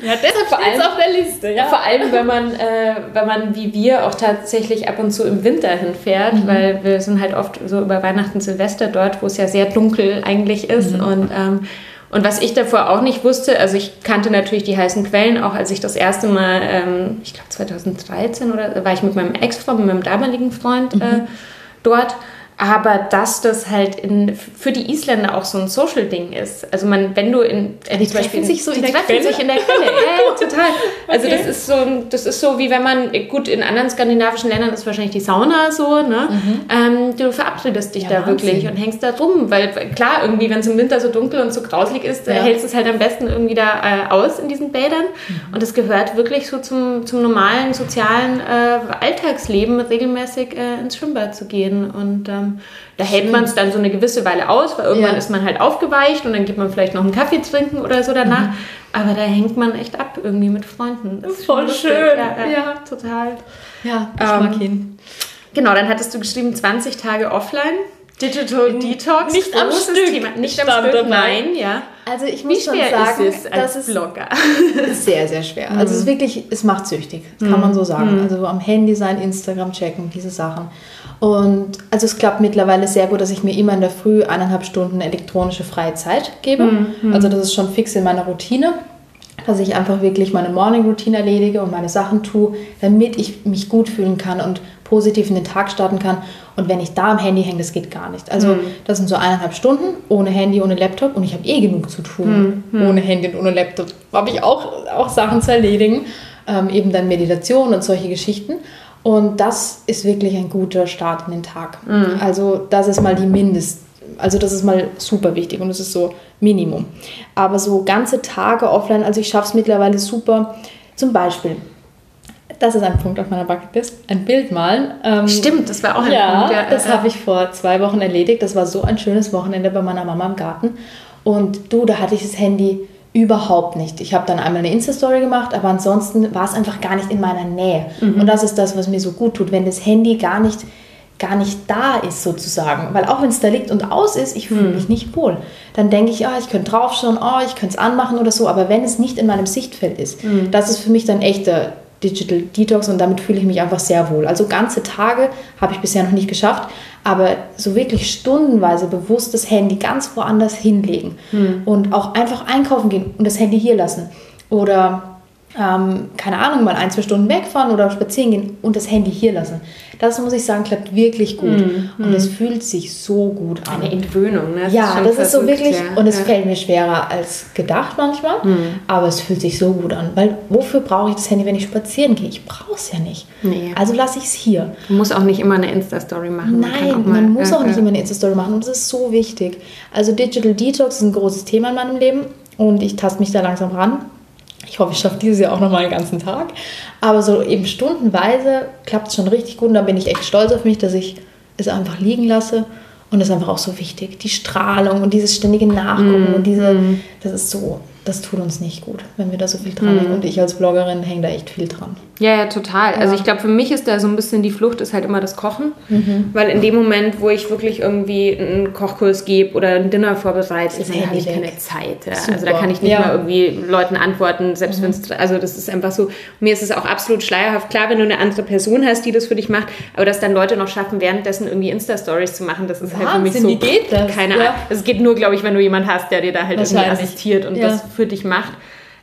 Speaker 2: Ja, deshalb vor allem auf der Liste, ja.
Speaker 1: Vor allem, wenn man, äh, wenn man wie wir auch tatsächlich ab und zu im Winter hinfährt, mhm. weil wir sind halt oft so über Weihnachten, Silvester dort, wo es ja sehr dunkel eigentlich ist. Mhm. Und, ähm, und was ich davor auch nicht wusste, also ich kannte natürlich die heißen Quellen, auch als ich das erste Mal, ähm, ich glaube 2013 oder war ich mit meinem Ex-Freund, mit meinem damaligen Freund äh, mhm. dort aber dass das halt in, für die Isländer auch so ein Social-Ding ist. Also man, wenn du in
Speaker 2: äh, die treffen sich so in der Quelle. sich
Speaker 1: in der Quelle. ja, total. Also okay. das ist so, das ist so wie wenn man gut in anderen skandinavischen Ländern ist wahrscheinlich die Sauna so. Ne? Mhm. Ähm, du verabredest dich ja, da Wahnsinn. wirklich und hängst da rum, weil klar irgendwie, wenn es im Winter so dunkel und so grauslig ist, ja. hältst du es halt am besten irgendwie da äh, aus in diesen Bädern. Mhm. Und es gehört wirklich so zum, zum normalen sozialen äh, Alltagsleben regelmäßig äh, ins Schwimmbad zu gehen und ähm, da hält man es dann so eine gewisse Weile aus, weil irgendwann ja. ist man halt aufgeweicht und dann geht man vielleicht noch einen Kaffee trinken oder so danach. Mhm. Aber da hängt man echt ab irgendwie mit Freunden.
Speaker 2: Das ist voll schön.
Speaker 1: Ja, ja, total.
Speaker 2: Ja, ich ähm, mag ihn.
Speaker 1: Genau, dann hattest du geschrieben 20 Tage offline. Digital Detox.
Speaker 2: Nicht am Stück.
Speaker 1: Thema. Nicht am Stück, dabei. nein, ja.
Speaker 2: Also ich muss Wie schon sagen,
Speaker 1: ist es als das Blogger?
Speaker 2: ist sehr, sehr schwer. Also es ist mhm. wirklich, es macht süchtig, kann man so sagen. Mhm. Also am Handy sein, Instagram checken, diese Sachen. Und also es klappt mittlerweile sehr gut, dass ich mir immer in der Früh eineinhalb Stunden elektronische freie Zeit gebe. Mhm. Also das ist schon fix in meiner Routine, dass ich einfach wirklich meine Morning Routine erledige und meine Sachen tue, damit ich mich gut fühlen kann und positiv in den Tag starten kann. Und wenn ich da am Handy hänge, das geht gar nicht. Also mhm. das sind so eineinhalb Stunden ohne Handy, ohne Laptop und ich habe eh genug zu tun. Mhm. Ohne Handy und ohne Laptop habe ich auch, auch Sachen zu erledigen. Ähm, eben dann Meditation und solche Geschichten. Und das ist wirklich ein guter Start in den Tag. Mhm. Also das ist mal die Mindest, also das ist mal super wichtig und das ist so Minimum. Aber so ganze Tage offline, also ich schaffe es mittlerweile super. Zum Beispiel, das ist ein Punkt auf meiner Bucketlist, ein Bild malen.
Speaker 1: Ähm, Stimmt, das war auch ein
Speaker 2: ja,
Speaker 1: Punkt.
Speaker 2: Ja, das habe ich vor zwei Wochen erledigt. Das war so ein schönes Wochenende bei meiner Mama im Garten. Und du, da hatte ich das Handy Überhaupt nicht. Ich habe dann einmal eine Insta-Story gemacht, aber ansonsten war es einfach gar nicht in meiner Nähe. Mhm. Und das ist das, was mir so gut tut, wenn das Handy gar nicht, gar nicht da ist sozusagen. Weil auch wenn es da liegt und aus ist, ich fühle mhm. mich nicht wohl. Dann denke ich, ah, ich könnte draufschauen, oh, ich könnte es anmachen oder so. Aber wenn es nicht in meinem Sichtfeld ist, mhm. das ist für mich dann echter Digital Detox und damit fühle ich mich einfach sehr wohl. Also ganze Tage habe ich bisher noch nicht geschafft, aber so wirklich stundenweise bewusst das Handy ganz woanders hinlegen hm. und auch einfach einkaufen gehen und das Handy hier lassen oder ähm, keine Ahnung, mal ein, zwei Stunden wegfahren oder spazieren gehen und das Handy hier lassen. Das muss ich sagen, klappt wirklich gut. Mm, und mm. es fühlt sich so gut
Speaker 1: an. Eine Entwöhnung, ne? Das
Speaker 2: ja, ist das ist so wirklich, ja. und es ja. fällt mir schwerer als gedacht manchmal, mm. aber es fühlt sich so gut an. Weil wofür brauche ich das Handy, wenn ich spazieren gehe? Ich brauche es ja nicht. Nee. Also lasse ich es hier.
Speaker 1: Du musst auch nicht immer eine Insta-Story machen.
Speaker 2: Nein, man, mal, man muss äh, auch nicht immer eine Insta-Story machen und das ist so wichtig. Also Digital Detox ist ein großes Thema in meinem Leben und ich taste mich da langsam ran. Ich hoffe, ich schaffe dieses Jahr auch noch mal einen ganzen Tag. Aber so eben stundenweise klappt es schon richtig gut und da bin ich echt stolz auf mich, dass ich es einfach liegen lasse. Und das ist einfach auch so wichtig. Die Strahlung und dieses ständige Nachgucken mm. und diese, mm. das ist so, das tut uns nicht gut, wenn wir da so viel dran mhm. hängen. Und ich als Bloggerin hänge da echt viel dran.
Speaker 1: Ja, ja, total. Also ja. Also ich glaube, für mich ist da so ein bisschen die Flucht ist halt immer das Kochen. Mhm. Weil in dem Moment, wo ich wirklich irgendwie einen Kochkurs gebe oder ein Dinner vorbereite, ist habe ich keine Zeit. Ja. Also da kann ich nicht ja. mal irgendwie Leuten antworten, selbst mhm. wenn es, also das ist einfach so, mir ist es auch absolut schleierhaft. Klar, wenn du eine andere Person hast, die das für dich macht, aber dass dann Leute noch schaffen, währenddessen irgendwie Insta-Stories zu machen, das ist Wahnsinn, halt für mich so.
Speaker 2: Wie geht das?
Speaker 1: Keine Ahnung. Es geht nur, glaube ich, wenn du jemanden hast, der dir da halt irgendwie assistiert und das für dich macht.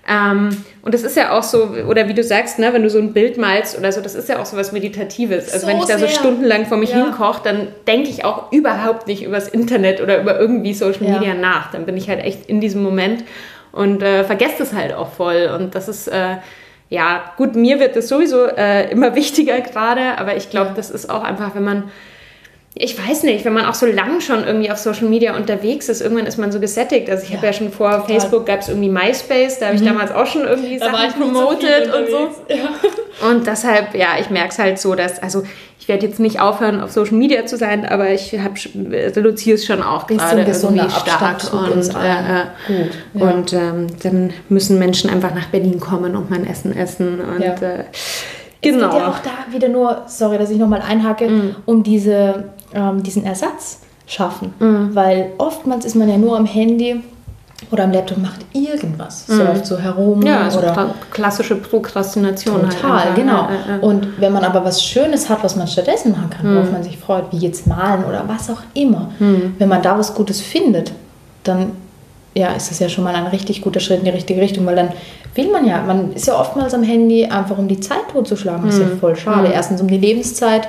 Speaker 1: Ähm, und das ist ja auch so, oder wie du sagst, ne, wenn du so ein Bild malst oder so, das ist ja auch so was Meditatives. Also so wenn ich da so stundenlang vor mich ja. hinkoche, dann denke ich auch überhaupt nicht übers Internet oder über irgendwie Social ja. Media nach. Dann bin ich halt echt in diesem Moment und äh, vergesse das halt auch voll. Und das ist, äh, ja, gut, mir wird das sowieso äh, immer wichtiger gerade, aber ich glaube, ja. das ist auch einfach, wenn man ich weiß nicht, wenn man auch so lang schon irgendwie auf Social Media unterwegs ist, irgendwann ist man so gesättigt. Also ich ja, habe ja schon vor total. Facebook gab es irgendwie MySpace, da habe ich mhm. damals auch schon irgendwie da Sachen promotet so und so. Ja. Und deshalb, ja, ich merke es halt so, dass, also ich werde jetzt nicht aufhören, auf Social Media zu sein, aber ich reduziere es schon auch gerade irgendwie stark. Und, äh, Gut, ja. und ähm, dann müssen Menschen einfach nach Berlin kommen und mein Essen essen. Und äh,
Speaker 2: Genau. Es geht ja auch da wieder nur, sorry, dass ich nochmal einhacke, mm. um diese, ähm, diesen Ersatz schaffen. Mm. Weil oftmals ist man ja nur am Handy oder am Laptop macht irgendwas, mm. surft so herum.
Speaker 1: Ja, also oder klassische Prokrastination.
Speaker 2: Halt Total, halt genau. Ja, ja. Und wenn man aber was Schönes hat, was man stattdessen machen kann, worauf man sich freut, wie jetzt malen oder was auch immer, wenn man da was Gutes findet, dann ja, ist das ja schon mal ein richtig guter Schritt in die richtige Richtung, weil dann will man ja, man ist ja oftmals am Handy einfach um die Zeit totzuschlagen. Das ist ja mhm. voll schade. Mhm. Erstens um die Lebenszeit,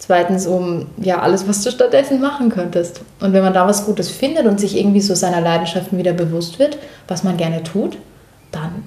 Speaker 2: zweitens um ja alles, was du stattdessen machen könntest. Und wenn man da was Gutes findet und sich irgendwie so seiner Leidenschaften wieder bewusst wird, was man gerne tut, dann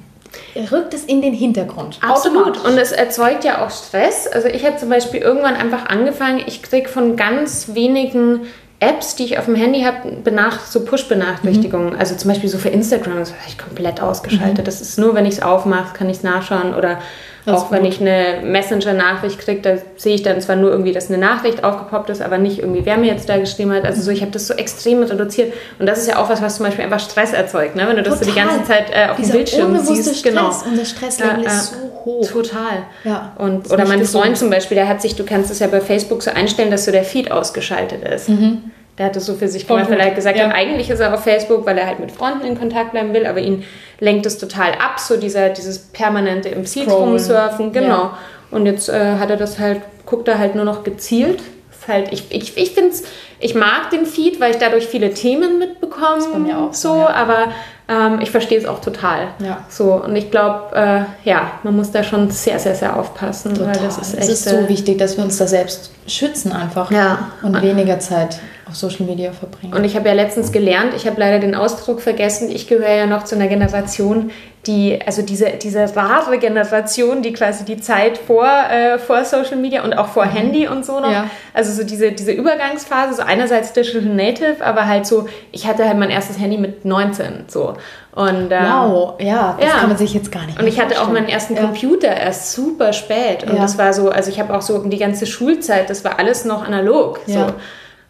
Speaker 2: rückt es in den Hintergrund.
Speaker 1: Absolut. Und es erzeugt ja auch Stress. Also ich habe zum Beispiel irgendwann einfach angefangen, ich kriege von ganz wenigen Apps, die ich auf dem Handy habe, benach so Push-Benachrichtigungen. Mhm. Also zum Beispiel so für Instagram, das habe ich komplett ausgeschaltet. Mhm. Das ist nur, wenn ich es aufmache, kann ich es nachschauen. Oder das auch wenn ich eine Messenger-Nachricht kriege, da sehe ich dann zwar nur irgendwie, dass eine Nachricht aufgepoppt ist, aber nicht irgendwie, wer mir jetzt da geschrieben hat. Also so, ich habe das so extrem reduziert. Und das ist ja auch was, was zum Beispiel einfach Stress erzeugt, ne? wenn du das so die ganze Zeit äh, auf Dieser dem Bildschirm siehst.
Speaker 2: Stress. Genau. Und der Stresslevel ja, ist so hoch.
Speaker 1: Total. Ja. Und, oder mein Freund zum Beispiel, der hat sich, du kannst es ja bei Facebook so einstellen, dass so der Feed ausgeschaltet ist. Mhm. Der hat es so für sich gemacht, weil er halt gesagt ja. hat, eigentlich ist er auf Facebook, weil er halt mit Freunden in Kontakt bleiben will, aber ihn lenkt es total ab, so dieser, dieses permanente im Feed rumsurfen, genau. Ja. Und jetzt äh, hat er das halt, guckt er halt nur noch gezielt. Ist halt, ich ich, ich finde ich mag den Feed, weil ich dadurch viele Themen mitbekomme. Das bei mir auch so, ja. aber ähm, ich verstehe es auch total. Ja. So, und ich glaube, äh, ja, man muss da schon sehr, sehr, sehr aufpassen.
Speaker 2: Total. Weil das ist echt. Es ist so äh, wichtig, dass wir uns da selbst schützen einfach. Ja. Und weniger Zeit auf Social Media verbringen.
Speaker 1: Und ich habe ja letztens gelernt, ich habe leider den Ausdruck vergessen, ich gehöre ja noch zu einer Generation, die, also diese, diese rare Generation, die quasi die Zeit vor, äh, vor Social Media und auch vor mhm. Handy und so noch, ja. also so diese, diese Übergangsphase, so einerseits Digital Native, aber halt so, ich hatte halt mein erstes Handy mit 19, so. Und,
Speaker 2: ähm, wow, ja, das ja. kann man sich jetzt gar nicht
Speaker 1: Und ich hatte auch meinen ersten ja. Computer erst super spät. Und ja. das war so, also ich habe auch so die ganze Schulzeit, das war alles noch analog. So.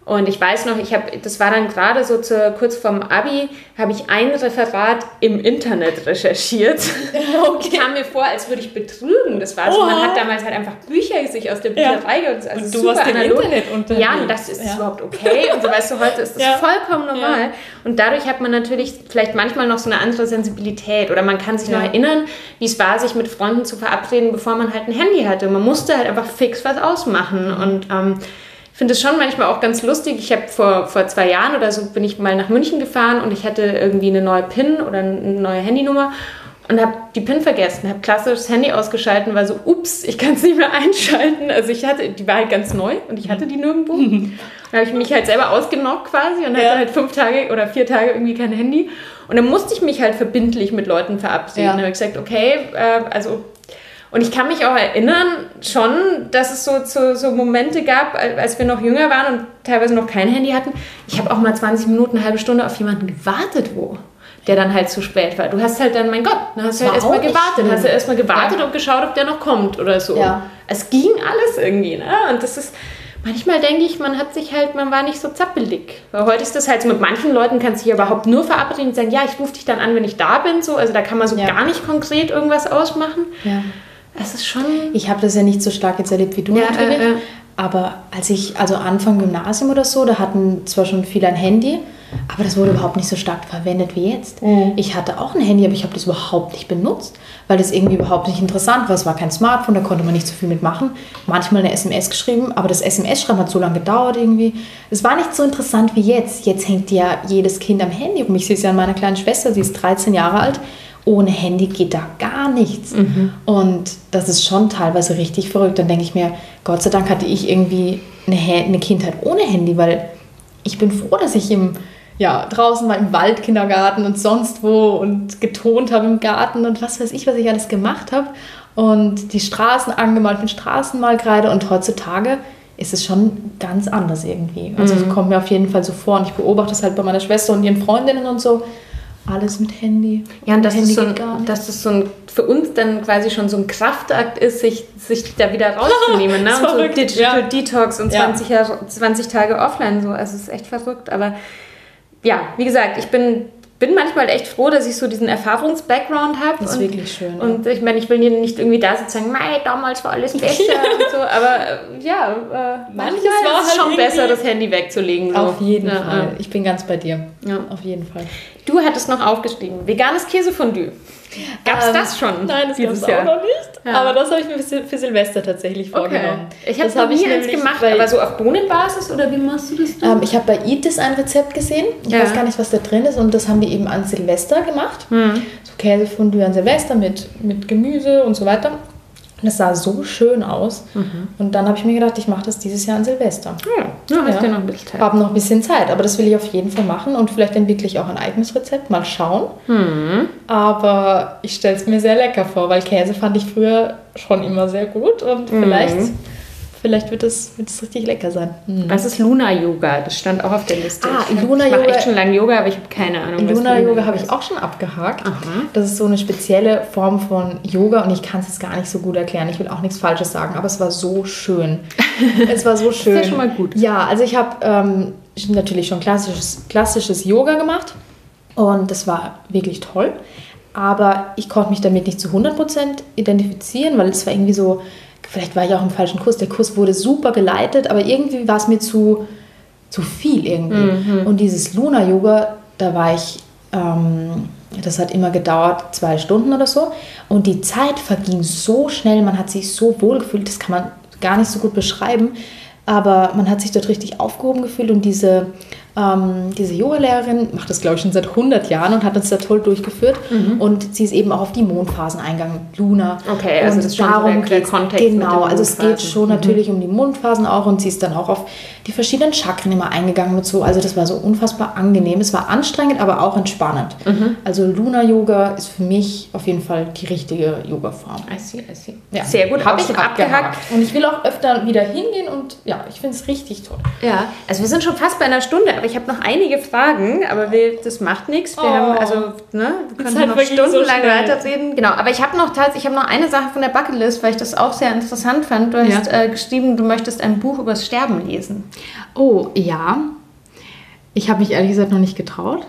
Speaker 1: Und ich weiß noch, ich habe, das war dann gerade so zu, kurz vorm Abi, habe ich ein Referat im Internet recherchiert. Okay. Ich kam mir vor, als würde ich betrügen. Das war so, Oha. man hat damals halt einfach Bücher sich aus der Bücherei ja. also und du warst im Internet unterwegs. Ja, und das ist ja. überhaupt okay. Und so weißt du, heute ist das ja. vollkommen normal. Und dadurch hat man natürlich vielleicht manchmal noch so eine andere Sensibilität oder man kann sich noch erinnern, wie es war, sich mit Freunden zu verabreden, bevor man halt ein Handy hatte. Man musste halt einfach fix was ausmachen und ähm, finde es schon manchmal auch ganz lustig. Ich habe vor, vor zwei Jahren oder so bin ich mal nach München gefahren und ich hatte irgendwie eine neue PIN oder eine neue Handynummer und habe die PIN vergessen, habe klassisch das Handy ausgeschalten, war so, ups, ich kann es nicht mehr einschalten. Also ich hatte, die war halt ganz neu und ich hatte die nirgendwo. dann habe ich mich halt selber ausgenockt quasi und ja. hatte halt fünf Tage oder vier Tage irgendwie kein Handy. Und dann musste ich mich halt verbindlich mit Leuten verabreden. Ja. Dann habe ich gesagt, okay, äh, also und ich kann mich auch erinnern schon, dass es so, so, so Momente gab, als wir noch jünger waren und teilweise noch kein Handy hatten. Ich habe auch mal 20 Minuten, eine halbe Stunde auf jemanden gewartet, wo der dann halt zu spät war. Du hast halt dann, mein Gott, dann hast du halt erstmal gewartet. Hast du erstmal gewartet ja. und geschaut, ob der noch kommt oder so. Ja. Es ging alles irgendwie, ne? Und das ist, manchmal denke ich, man hat sich halt, man war nicht so zappelig. Weil heute ist das halt so, mit manchen Leuten kannst du dich überhaupt nur verabreden und sagen, ja, ich rufe dich dann an, wenn ich da bin. So. Also da kann man so ja. gar nicht konkret irgendwas ausmachen. Ja. Es ist schon.
Speaker 2: Ich habe das ja nicht so stark jetzt erlebt wie du ja, natürlich. Äh, äh. Aber als ich, also Anfang Gymnasium oder so, da hatten zwar schon viele ein Handy, aber das wurde überhaupt nicht so stark verwendet wie jetzt. Mhm. Ich hatte auch ein Handy, aber ich habe das überhaupt nicht benutzt, weil das irgendwie überhaupt nicht interessant war. Es war kein Smartphone, da konnte man nicht so viel mitmachen. Manchmal eine SMS geschrieben, aber das SMS-Schreiben hat so lange gedauert irgendwie. Es war nicht so interessant wie jetzt. Jetzt hängt ja jedes Kind am Handy rum. Ich sehe es ja an meiner kleinen Schwester, sie ist 13 Jahre alt ohne Handy geht da gar nichts. Mhm. Und das ist schon teilweise richtig verrückt. Dann denke ich mir, Gott sei Dank hatte ich irgendwie eine, eine Kindheit ohne Handy, weil ich bin froh, dass ich im, ja, draußen war im Waldkindergarten und sonst wo und getont habe im Garten und was weiß ich, was ich alles gemacht habe. Und die Straßen angemalt mit Straßenmalkreide. Und heutzutage ist es schon ganz anders irgendwie. Also es kommt mir auf jeden Fall so vor und ich beobachte es halt bei meiner Schwester und ihren Freundinnen und so. Alles mit Handy.
Speaker 1: Ja, und dass
Speaker 2: Handy
Speaker 1: das, so ein, dass das so ein, für uns dann quasi schon so ein Kraftakt ist, sich, sich da wieder rauszunehmen. ne?
Speaker 2: Das ist
Speaker 1: Und so Digital
Speaker 2: ja.
Speaker 1: Detox und
Speaker 2: Ja.
Speaker 1: 20, Jahre, 20 Tage offline. So. Also es ist echt verrückt. Aber ja, wie gesagt, ich bin, bin manchmal echt froh, dass ich so diesen Erfahrungs-Background habe.
Speaker 2: Das ist
Speaker 1: und,
Speaker 2: wirklich schön, ja.
Speaker 1: Und ich meine, ich will hier nicht irgendwie da sitzen und sagen, mei, damals war alles besser und so. Aber äh, ja, äh, manchmal
Speaker 2: war
Speaker 1: ist es
Speaker 2: halt
Speaker 1: schon besser, das Handy wegzulegen. So.
Speaker 2: Auf jeden
Speaker 1: ja,
Speaker 2: Fall.
Speaker 1: Ja.
Speaker 2: Ich bin ganz bei dir.
Speaker 1: Ja.
Speaker 2: Auf jeden Fall.
Speaker 1: Du hattest noch aufgeschrieben, veganes Käsefondue. Gab es
Speaker 2: Ähm,
Speaker 1: das schon?
Speaker 2: Nein, das gab es auch noch nicht.
Speaker 1: Ja.
Speaker 2: Aber das habe ich mir für, Silvester tatsächlich
Speaker 1: Okay.
Speaker 2: vorgenommen.
Speaker 1: Ich habe
Speaker 2: Das hab
Speaker 1: nie eins
Speaker 2: nämlich
Speaker 1: gemacht,
Speaker 2: bei-
Speaker 1: aber so auf Bohnenbasis oder wie machst du das dann?
Speaker 2: Ähm, ich habe bei Itis ein Rezept gesehen. Ich
Speaker 1: Ja.
Speaker 2: weiß gar nicht, was da drin ist. Und das haben die eben an Silvester gemacht.
Speaker 1: Hm.
Speaker 2: So Käsefondue an Silvester mit, mit Gemüse und so weiter. Und das sah so schön aus.
Speaker 1: Mhm.
Speaker 2: Und dann habe ich mir gedacht, ich mache das dieses Jahr an Silvester.
Speaker 1: ja, ja, hast
Speaker 2: Ja.
Speaker 1: noch ein bisschen Zeit.
Speaker 2: Habe noch ein bisschen Zeit, aber das will ich auf jeden Fall machen. Und vielleicht entwickle ich auch ein eigenes Rezept. Mal schauen.
Speaker 1: Hm.
Speaker 2: Aber ich stelle es mir sehr lecker vor, weil Käse fand ich früher schon immer sehr gut. Und
Speaker 1: Mhm.
Speaker 2: vielleicht, vielleicht wird es wird es richtig lecker sein. Hm.
Speaker 1: Was ist Luna-Yoga? Das stand auch auf der Liste.
Speaker 2: Ah,
Speaker 1: ich
Speaker 2: Luna-Yoga-
Speaker 1: Ich mache echt schon lange Yoga, aber ich habe keine Ahnung, was
Speaker 2: Luna-Yoga habe
Speaker 1: ist.
Speaker 2: ich auch schon abgehakt.
Speaker 1: Aha.
Speaker 2: Das ist so eine spezielle Form von Yoga und ich kann es jetzt gar nicht so gut erklären. Ich will auch nichts Falsches sagen, aber es war so schön. es war so schön.
Speaker 1: ja schon mal gut.
Speaker 2: Ja, also ich habe ähm, natürlich schon klassisches, klassisches Yoga gemacht und das war wirklich toll. Aber ich konnte mich damit nicht zu 100% identifizieren, weil es war irgendwie so, vielleicht war ich auch im falschen Kurs. Der Kurs wurde super geleitet, aber irgendwie war es mir zu, zu viel irgendwie. Und dieses Luna-Yoga, da war ich, ähm, das hat immer gedauert, zwei Stunden oder so. Und die Zeit verging so schnell, man hat sich so wohl gefühlt, das kann man gar nicht so gut beschreiben. Aber man hat sich dort richtig aufgehoben gefühlt und diese, ähm, diese Yoga-Lehrerin macht das, glaube ich, schon seit 100 Jahren und hat uns da toll durchgeführt. Und sie ist eben auch auf die Mondphasen eingegangen, Luna.
Speaker 1: Okay, also
Speaker 2: und
Speaker 1: das ist schon so der- der Kontext
Speaker 2: Genau, also es geht schon natürlich um die Mondphasen auch und sie ist dann auch auf die verschiedenen Chakren immer eingegangen und so. Also das war so unfassbar angenehm. Es war anstrengend, aber auch entspannend.
Speaker 1: Mhm.
Speaker 2: Also Luna-Yoga ist für mich auf jeden Fall die richtige Yoga-Form.
Speaker 1: I see, I see.
Speaker 2: Ja.
Speaker 1: Sehr gut,
Speaker 2: habe ich
Speaker 1: schon
Speaker 2: abgehakt. Und ich will auch öfter wieder hingehen und ja, ich finde es richtig toll.
Speaker 1: Ja, also wir sind schon fast bei einer Stunde, aber ich habe noch einige Fragen, aber wir, das macht nichts. Wir
Speaker 2: Oh.
Speaker 1: haben, also, ne, wir können
Speaker 2: Zeit
Speaker 1: noch
Speaker 2: so
Speaker 1: stundenlang
Speaker 2: schnell.
Speaker 1: weiterreden. Genau, aber ich habe noch tatsächlich, ich habe noch eine Sache von der Bucketlist, weil ich das auch sehr interessant fand. Du hast
Speaker 2: Ja.
Speaker 1: äh, geschrieben, du möchtest ein Buch übers Sterben lesen.
Speaker 2: Oh, ja. Ich habe mich ehrlich gesagt noch nicht getraut.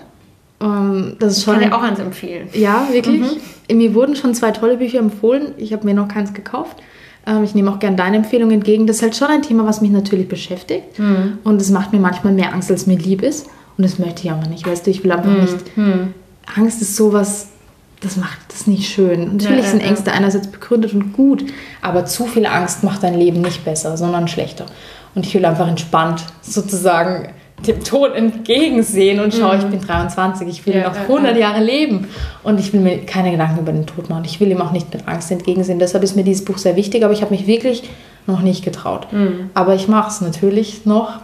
Speaker 2: Ähm, das ist
Speaker 1: Ich
Speaker 2: schon
Speaker 1: kann dir auch eins empfehlen.
Speaker 2: Ja, wirklich. Mir wurden schon zwei tolle Bücher empfohlen. Ich habe mir noch keins gekauft. Ähm, ich nehme auch gerne deine Empfehlung entgegen. Das ist halt schon ein Thema, was mich natürlich beschäftigt. Und es macht mir manchmal mehr Angst, als mir lieb ist. Und das möchte ich aber nicht. Weißt du, ich will einfach nicht. Angst ist sowas, das macht das nicht schön. Natürlich
Speaker 1: ja,
Speaker 2: sind
Speaker 1: ja.
Speaker 2: Ängste einerseits begründet und gut, aber zu viel Angst macht dein Leben nicht besser, sondern schlechter. Und ich will einfach entspannt sozusagen dem Tod entgegensehen und schau, ich bin 23, ich will
Speaker 1: Ja,
Speaker 2: noch
Speaker 1: ja,
Speaker 2: 100 Jahre leben und ich will mir keine Gedanken über den Tod machen. Ich will ihm auch nicht mit Angst entgegensehen. Deshalb ist mir dieses Buch sehr wichtig, aber ich habe mich wirklich noch nicht getraut. Aber ich mache es natürlich noch.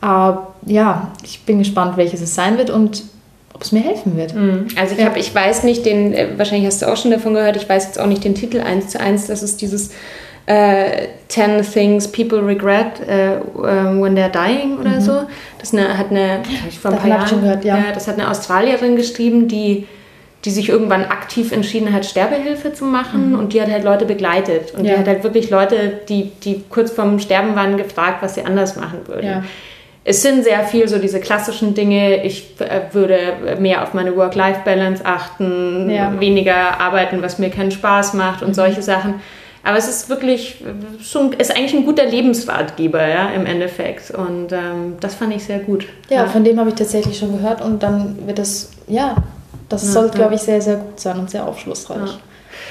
Speaker 2: Aber ja, ich bin gespannt, welches es sein wird und ob es mir helfen wird.
Speaker 1: Also ich
Speaker 2: Ja.
Speaker 1: habe, ich weiß nicht den, äh, wahrscheinlich hast du auch schon davon gehört, ich weiß jetzt auch nicht den Titel eins zu eins, das ist dieses äh, 10 Things People Regret äh, um, When They're Dying oder so. Das eine, hat eine, ich vor ein paar Jahren,
Speaker 2: gehört, ja.
Speaker 1: das hat eine Australierin geschrieben, die die sich irgendwann aktiv entschieden hat, Sterbehilfe zu machen und die hat halt Leute begleitet. Und
Speaker 2: Mhm. Ja.
Speaker 1: die hat halt wirklich Leute, die, die kurz vorm Sterben waren, gefragt, was sie anders machen würden.
Speaker 2: Ja.
Speaker 1: Es sind sehr viel so diese klassischen Dinge. Ich äh, würde mehr auf meine Work-Life-Balance achten.
Speaker 2: Mhm.
Speaker 1: weniger arbeiten, was mir keinen Spaß macht und solche Sachen. Aber es ist wirklich schon, ist eigentlich ein guter Lebensratgeber, ja, im Endeffekt. Und ähm, das fand ich sehr gut.
Speaker 2: Ja, von dem habe ich tatsächlich schon gehört und dann wird das, ja, das soll, glaube ich, sehr, sehr gut sein und sehr aufschlussreich.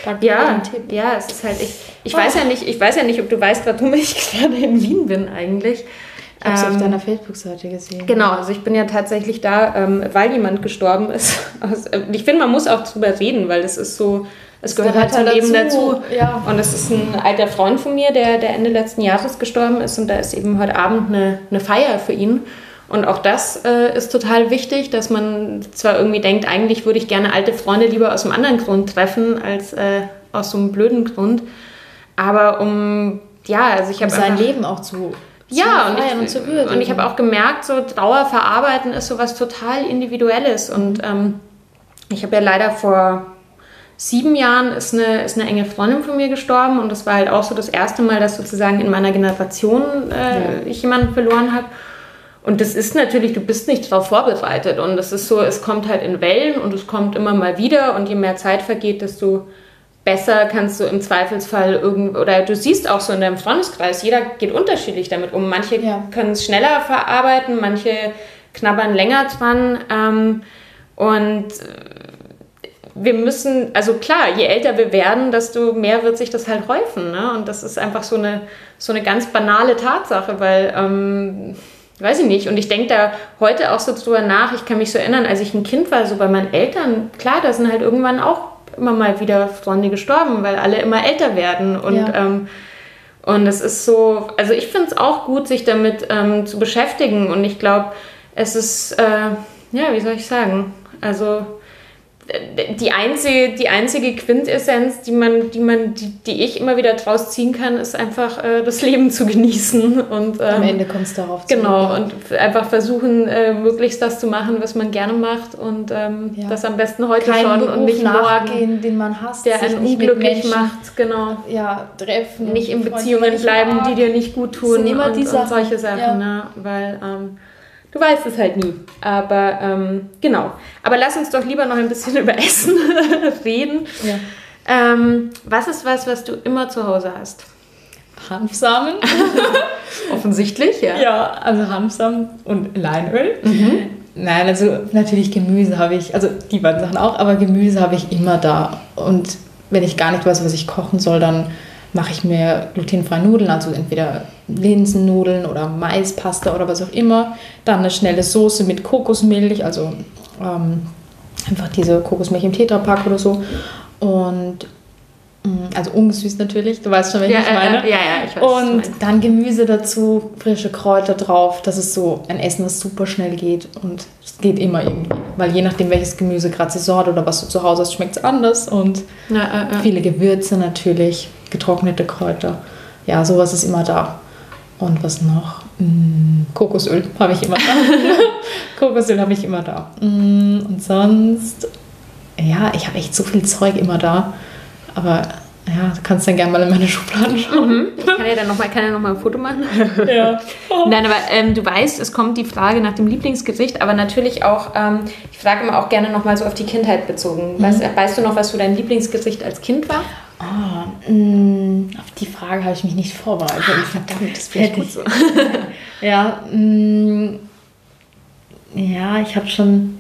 Speaker 2: Danke
Speaker 1: Ja, ja, es ist halt, ich, ich weiß ja nicht, ich weiß ja nicht, ob du weißt, warum ich gerade in Wien bin eigentlich.
Speaker 2: Ich habe es auf
Speaker 1: Ähm,
Speaker 2: deiner Facebook-Seite gesehen.
Speaker 1: Genau, also ich bin ja tatsächlich da, ähm, weil jemand gestorben ist. Äh, ich finde, man muss auch drüber reden, weil das ist so, es gehört halt zum Leben dazu.
Speaker 2: Ja.
Speaker 1: Und es ist ein alter Freund von mir, der, der Ende letzten Jahres gestorben ist und da ist eben heute Abend eine, eine Feier für ihn. Und auch das äh, ist total wichtig, dass man zwar irgendwie denkt, eigentlich würde ich gerne alte Freunde lieber aus einem anderen Grund treffen, als äh, aus so einem blöden Grund. Aber um, ja, also ich
Speaker 2: Um
Speaker 1: habe
Speaker 2: sein
Speaker 1: einfach-
Speaker 2: Leben auch zu
Speaker 1: ja, und ich, und, zu und ich habe auch gemerkt, so Trauerverarbeiten ist sowas total Individuelles. Und ähm, ich habe ja leider vor sieben Jahren ist eine, ist eine enge Freundin von mir gestorben und das war halt auch so das erste Mal, dass sozusagen in meiner Generation äh, ja. ich jemanden verloren habe. Und das ist natürlich, du bist nicht darauf vorbereitet und es ist so, es kommt halt in Wellen und es kommt immer mal wieder und je mehr Zeit vergeht, desto besser kannst du im Zweifelsfall irgend oder du siehst auch so in deinem Freundeskreis, jeder geht unterschiedlich damit um. Manche ja. können es schneller verarbeiten, manche knabbern länger dran ähm, und wir müssen, also klar, je älter wir werden, desto mehr wird sich das halt häufen. Ne? Und das ist einfach so eine, so eine ganz banale Tatsache, weil, ähm, weiß ich nicht, und ich denke da heute auch so drüber nach, ich kann mich so erinnern, als ich ein Kind war, so bei meinen Eltern, klar, da sind halt irgendwann auch immer mal wieder Freunde gestorben, weil alle immer älter werden und ja. ähm, und es ist so, also ich finde es auch gut, sich damit ähm, zu beschäftigen und ich glaube, es ist, äh, ja, wie soll ich sagen, also die einzige, die einzige Quintessenz, die man, die man, die, die ich immer wieder draus ziehen kann, ist einfach äh, das Leben zu genießen und ähm,
Speaker 2: am Ende kommt es darauf
Speaker 1: zu. Genau und einfach versuchen, äh, möglichst das zu machen, was man gerne macht und ähm, ja. das am besten heute
Speaker 2: Kein
Speaker 1: schon
Speaker 2: Beruf und nicht morgen, den man hasst,
Speaker 1: der einen unglücklich macht, genau.
Speaker 2: Ja, treffen,
Speaker 1: nicht in Beziehungen bleiben, die dir nicht gut tun immer und, die und solche Sachen, ja. ne? weil ähm, Du weißt es halt nie. Aber ähm, genau. Aber lass uns doch lieber noch ein bisschen über Essen reden. Ja. Ähm, was ist was, was du immer zu Hause hast?
Speaker 2: Hanfsamen.
Speaker 1: Offensichtlich, ja.
Speaker 2: Ja, also Hanfsamen und Leinöl. Mhm. Nein, also natürlich Gemüse habe ich, also die beiden Sachen auch, aber Gemüse habe ich immer da. Und wenn ich gar nicht weiß, was ich kochen soll, dann mache ich mir glutenfreie Nudeln, also entweder Linsennudeln oder Maispasta oder was auch immer. Dann eine schnelle Soße mit Kokosmilch, also ähm, einfach diese Kokosmilch im Tetrapack oder so. Und mm, also ungesüßt natürlich, du weißt schon, was
Speaker 1: ja,
Speaker 2: ich meine.
Speaker 1: Äh, ja, ja, ich weiß.
Speaker 2: Und dann Gemüse dazu, frische Kräuter drauf. Das ist so ein Essen, das super schnell geht und es geht immer irgendwie. Weil je nachdem, welches Gemüse gerade Saison hat oder was du zu Hause hast, schmeckt es anders. Und ja, äh, äh. viele Gewürze natürlich getrocknete Kräuter. Ja, sowas ist immer da. Und was noch? Mm, Kokosöl habe ich immer da. Kokosöl habe ich immer da. Mm, und sonst, ja, ich habe echt so viel Zeug immer da. Aber ja, du kannst dann gerne mal in meine Schubladen schauen.
Speaker 1: Mhm. Ich kann ja dann nochmal noch ein Foto machen.
Speaker 2: Ja.
Speaker 1: Oh. Nein, aber ähm, du weißt, es kommt die Frage nach dem Lieblingsgericht, aber natürlich auch, ähm, ich frage immer auch gerne nochmal so auf die Kindheit bezogen. Mhm. Weißt, weißt, du noch, was so dein Lieblingsgericht als Kind war?
Speaker 2: Oh, mh, auf die Frage habe ich mich nicht vorbereitet.
Speaker 1: Ah, verdammt, das wäre gut so.
Speaker 2: ja, mh, ja, ich habe schon,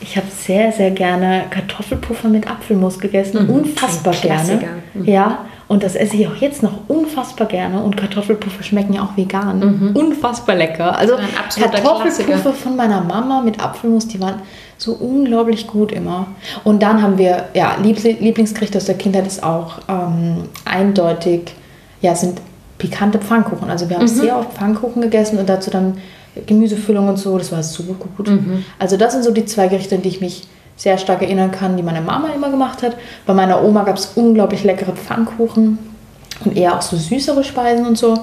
Speaker 2: ich habe sehr, sehr gerne Kartoffelpuffer mit Apfelmus gegessen. Mhm. Unfassbar gerne. Mhm. Ja, und das esse ich auch jetzt noch unfassbar gerne. Und Kartoffelpuffer schmecken ja auch vegan. Mhm. Unfassbar lecker. Also Kartoffelpuffer Klassiker. von meiner Mama mit Apfelmus, die waren so unglaublich gut immer. Und dann haben wir, ja, Lieblingsgericht aus der Kindheit ist auch ähm, eindeutig, ja, sind pikante Pfannkuchen. Also wir haben mhm. sehr oft Pfannkuchen gegessen und dazu dann Gemüsefüllung und so. Das war super gut. Mhm. Also das sind so die zwei Gerichte, an die ich mich sehr stark erinnern kann, die meine Mama immer gemacht hat. Bei meiner Oma gab es unglaublich leckere Pfannkuchen und eher auch so süßere Speisen und so.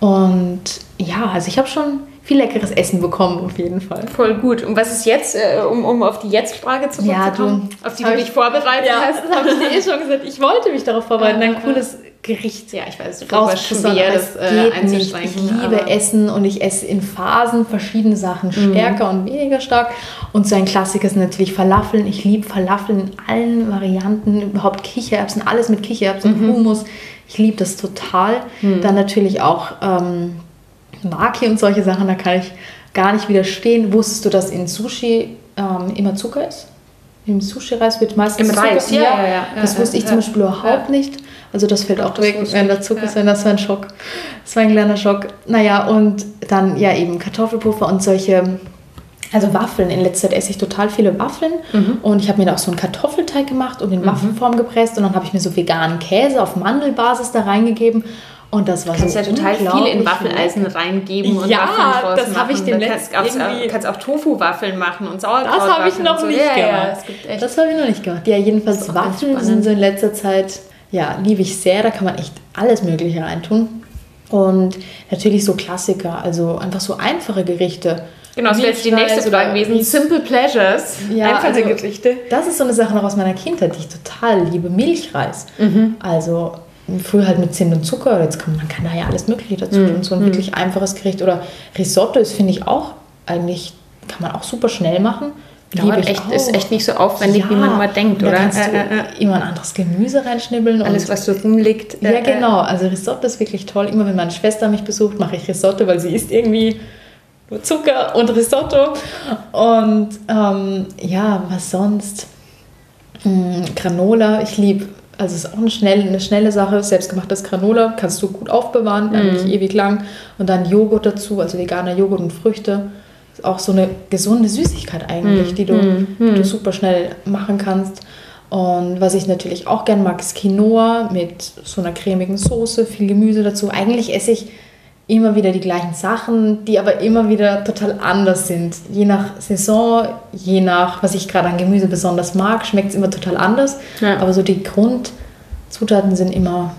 Speaker 2: Und ja, also ich habe schon viel leckeres Essen bekommen, auf jeden Fall.
Speaker 1: Voll gut. Und was ist jetzt, äh, um, um auf die Jetzt-Frage zu
Speaker 2: ja, kommen,
Speaker 1: auf die du dich vorbereitet
Speaker 2: ja,
Speaker 1: hast?
Speaker 2: habe ich dir eh schon gesagt. Ich wollte mich darauf vorbereiten, ein cooles Gericht
Speaker 1: ja, ich weiß, du raus schwer, das
Speaker 2: äh, geht nicht. Ich liebe Essen und ich esse in Phasen verschiedene Sachen, mhm. stärker mhm. und weniger stark. Und so ein Klassiker ist natürlich Falafeln. Ich liebe Falafeln in allen Varianten, überhaupt Kichererbsen, alles mit Kichererbsen, mhm. Hummus. Ich liebe das total. Mhm. Dann natürlich auch ähm, Maki und solche Sachen, da kann ich gar nicht widerstehen. Wusstest du, dass in Sushi ähm, immer Zucker ist? Im Sushi-Reis wird meistens
Speaker 1: Im Reis,
Speaker 2: ja, ja, ja, Das wusste ich zum Beispiel überhaupt nicht. Also das fällt auch weg, wenn der Zucker ist, wenn das war ein Schock. Das war ein kleiner Schock. Naja, und dann ja eben Kartoffelpuffer und solche, also Waffeln. In letzter Zeit esse ich total viele Waffeln. Mhm. Und ich habe mir da auch so einen Kartoffelteig gemacht und in mhm. Waffelform gepresst. Und dann habe ich mir so veganen Käse auf Mandelbasis da reingegeben. Und das war
Speaker 1: du kannst
Speaker 2: so
Speaker 1: ja total viel in Waffeleisen reingeben und
Speaker 2: ja,
Speaker 1: Waffeln
Speaker 2: draus das habe ich dem letzten
Speaker 1: kannst, auch, kannst auch Tofu-Waffeln machen und Sauerkraut.
Speaker 2: Das habe ich noch so. nicht ja, gemacht. Ja, das habe ich noch nicht gemacht. Ja, jedenfalls Waffeln sind so in letzter Zeit, ja, liebe ich sehr. Da kann man echt alles Mögliche reintun. Und natürlich so Klassiker, also einfach so einfache Gerichte.
Speaker 1: Genau, das wäre jetzt die nächste Frage gewesen. Simple Pleasures.
Speaker 2: Ja,
Speaker 1: Einfache
Speaker 2: also,
Speaker 1: Gerichte.
Speaker 2: Das ist so eine Sache noch aus meiner Kindheit, die ich total liebe. Milchreis. Also früher halt mit Zimt und Zucker. Jetzt kann man kann da ja alles Mögliche dazu tun. So ein wirklich einfaches Gericht. Oder Risotto ist, finde ich, auch eigentlich, kann man auch super schnell machen. Liebe
Speaker 1: Dauert echt,
Speaker 2: auch.
Speaker 1: ist echt nicht so aufwendig, wie man immer denkt,
Speaker 2: da
Speaker 1: oder?
Speaker 2: kannst du
Speaker 1: Äh, äh,
Speaker 2: immer ein anderes Gemüse reinschnibbeln.
Speaker 1: Alles, was so rumliegt.
Speaker 2: ja,
Speaker 1: äh, äh,
Speaker 2: genau. Also Risotto ist wirklich toll. Immer wenn meine Schwester mich besucht, mache ich Risotto, weil sie isst irgendwie nur Zucker und Risotto. Und ähm, ja, was sonst? Hm, Granola, ich liebe, also es ist auch eine schnelle, eine schnelle Sache. Selbstgemachtes Granola kannst du gut aufbewahren, eigentlich ewig lang. Und dann Joghurt dazu, also veganer Joghurt und Früchte. Ist auch so eine gesunde Süßigkeit eigentlich, die, du, die du super schnell machen kannst. Und was ich natürlich auch gern mag, ist Quinoa mit so einer cremigen Soße, viel Gemüse dazu. Eigentlich esse ich immer wieder die gleichen Sachen, die aber immer wieder total anders sind. Je nach Saison, je nach, was ich gerade an Gemüse besonders mag, schmeckt es immer total anders.
Speaker 1: Ja.
Speaker 2: Aber so die Grundzutaten sind immer.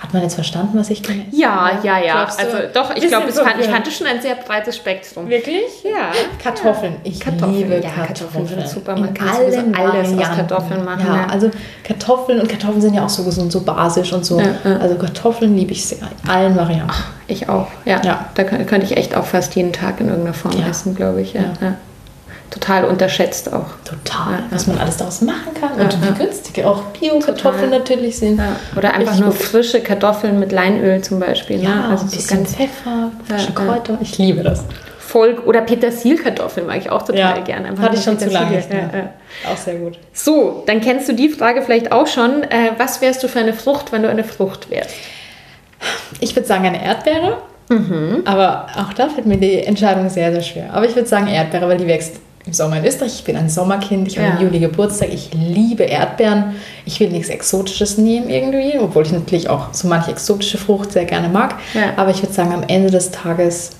Speaker 2: Hat man jetzt verstanden, was ich gerne esse?
Speaker 1: Ja, ja, ja. Also doch, ich glaube, fand, ich es schon ein sehr breites Spektrum.
Speaker 2: Wirklich?
Speaker 1: Ja.
Speaker 2: Kartoffeln. Ich
Speaker 1: Kartoffeln,
Speaker 2: liebe
Speaker 1: ja,
Speaker 2: Kartoffeln.
Speaker 1: Kartoffeln sind super. Man
Speaker 2: In
Speaker 1: kann
Speaker 2: allen
Speaker 1: alles aus
Speaker 2: Varianten.
Speaker 1: Kartoffeln machen,
Speaker 2: Ja,
Speaker 1: ja.
Speaker 2: also Kartoffeln und Kartoffeln sind ja auch so gesund, so basisch und so.
Speaker 1: Ja.
Speaker 2: Also Kartoffeln liebe ich sehr. In allen Varianten.
Speaker 1: Ich auch, ja.
Speaker 2: Ja.
Speaker 1: Da kö- könnte ich echt auch fast jeden Tag in irgendeiner Form essen, glaube ich. Ja.
Speaker 2: Ja.
Speaker 1: Ja. Total unterschätzt auch.
Speaker 2: Total.
Speaker 1: Ja,
Speaker 2: Was man alles daraus machen kann.
Speaker 1: Ja,
Speaker 2: und
Speaker 1: ja.
Speaker 2: wie günstig auch Bio-Kartoffeln natürlich sind.
Speaker 1: Ja. Oder einfach nur
Speaker 2: gut.
Speaker 1: frische Kartoffeln mit Leinöl zum Beispiel.
Speaker 2: Ja,
Speaker 1: ne?
Speaker 2: also ein
Speaker 1: so
Speaker 2: bisschen
Speaker 1: ganz
Speaker 2: Pfeffer, frische
Speaker 1: Ja, ja.
Speaker 2: Kräuter. Ich liebe das.
Speaker 1: Volk oder Petersilkartoffeln mag ich auch total gerne. Einfach
Speaker 2: Hatte ich schon zu lange.
Speaker 1: Ja, ja.
Speaker 2: Auch sehr gut.
Speaker 1: So, dann kennst du die Frage vielleicht auch schon. Äh, was wärst du für eine Frucht, wenn du eine Frucht wärst?
Speaker 2: Ich würde sagen eine Erdbeere.
Speaker 1: Mhm.
Speaker 2: Aber auch da fällt mir die Entscheidung sehr, sehr schwer. Aber ich würde sagen Erdbeere, weil die wächst im Sommer in Österreich. Ich bin ein Sommerkind. Ich habe
Speaker 1: Ja.
Speaker 2: im Juli Geburtstag. Ich liebe Erdbeeren. Ich will nichts Exotisches nehmen irgendwie, obwohl ich natürlich auch so manche exotische Frucht sehr gerne mag.
Speaker 1: Ja.
Speaker 2: Aber ich würde sagen, am Ende des Tages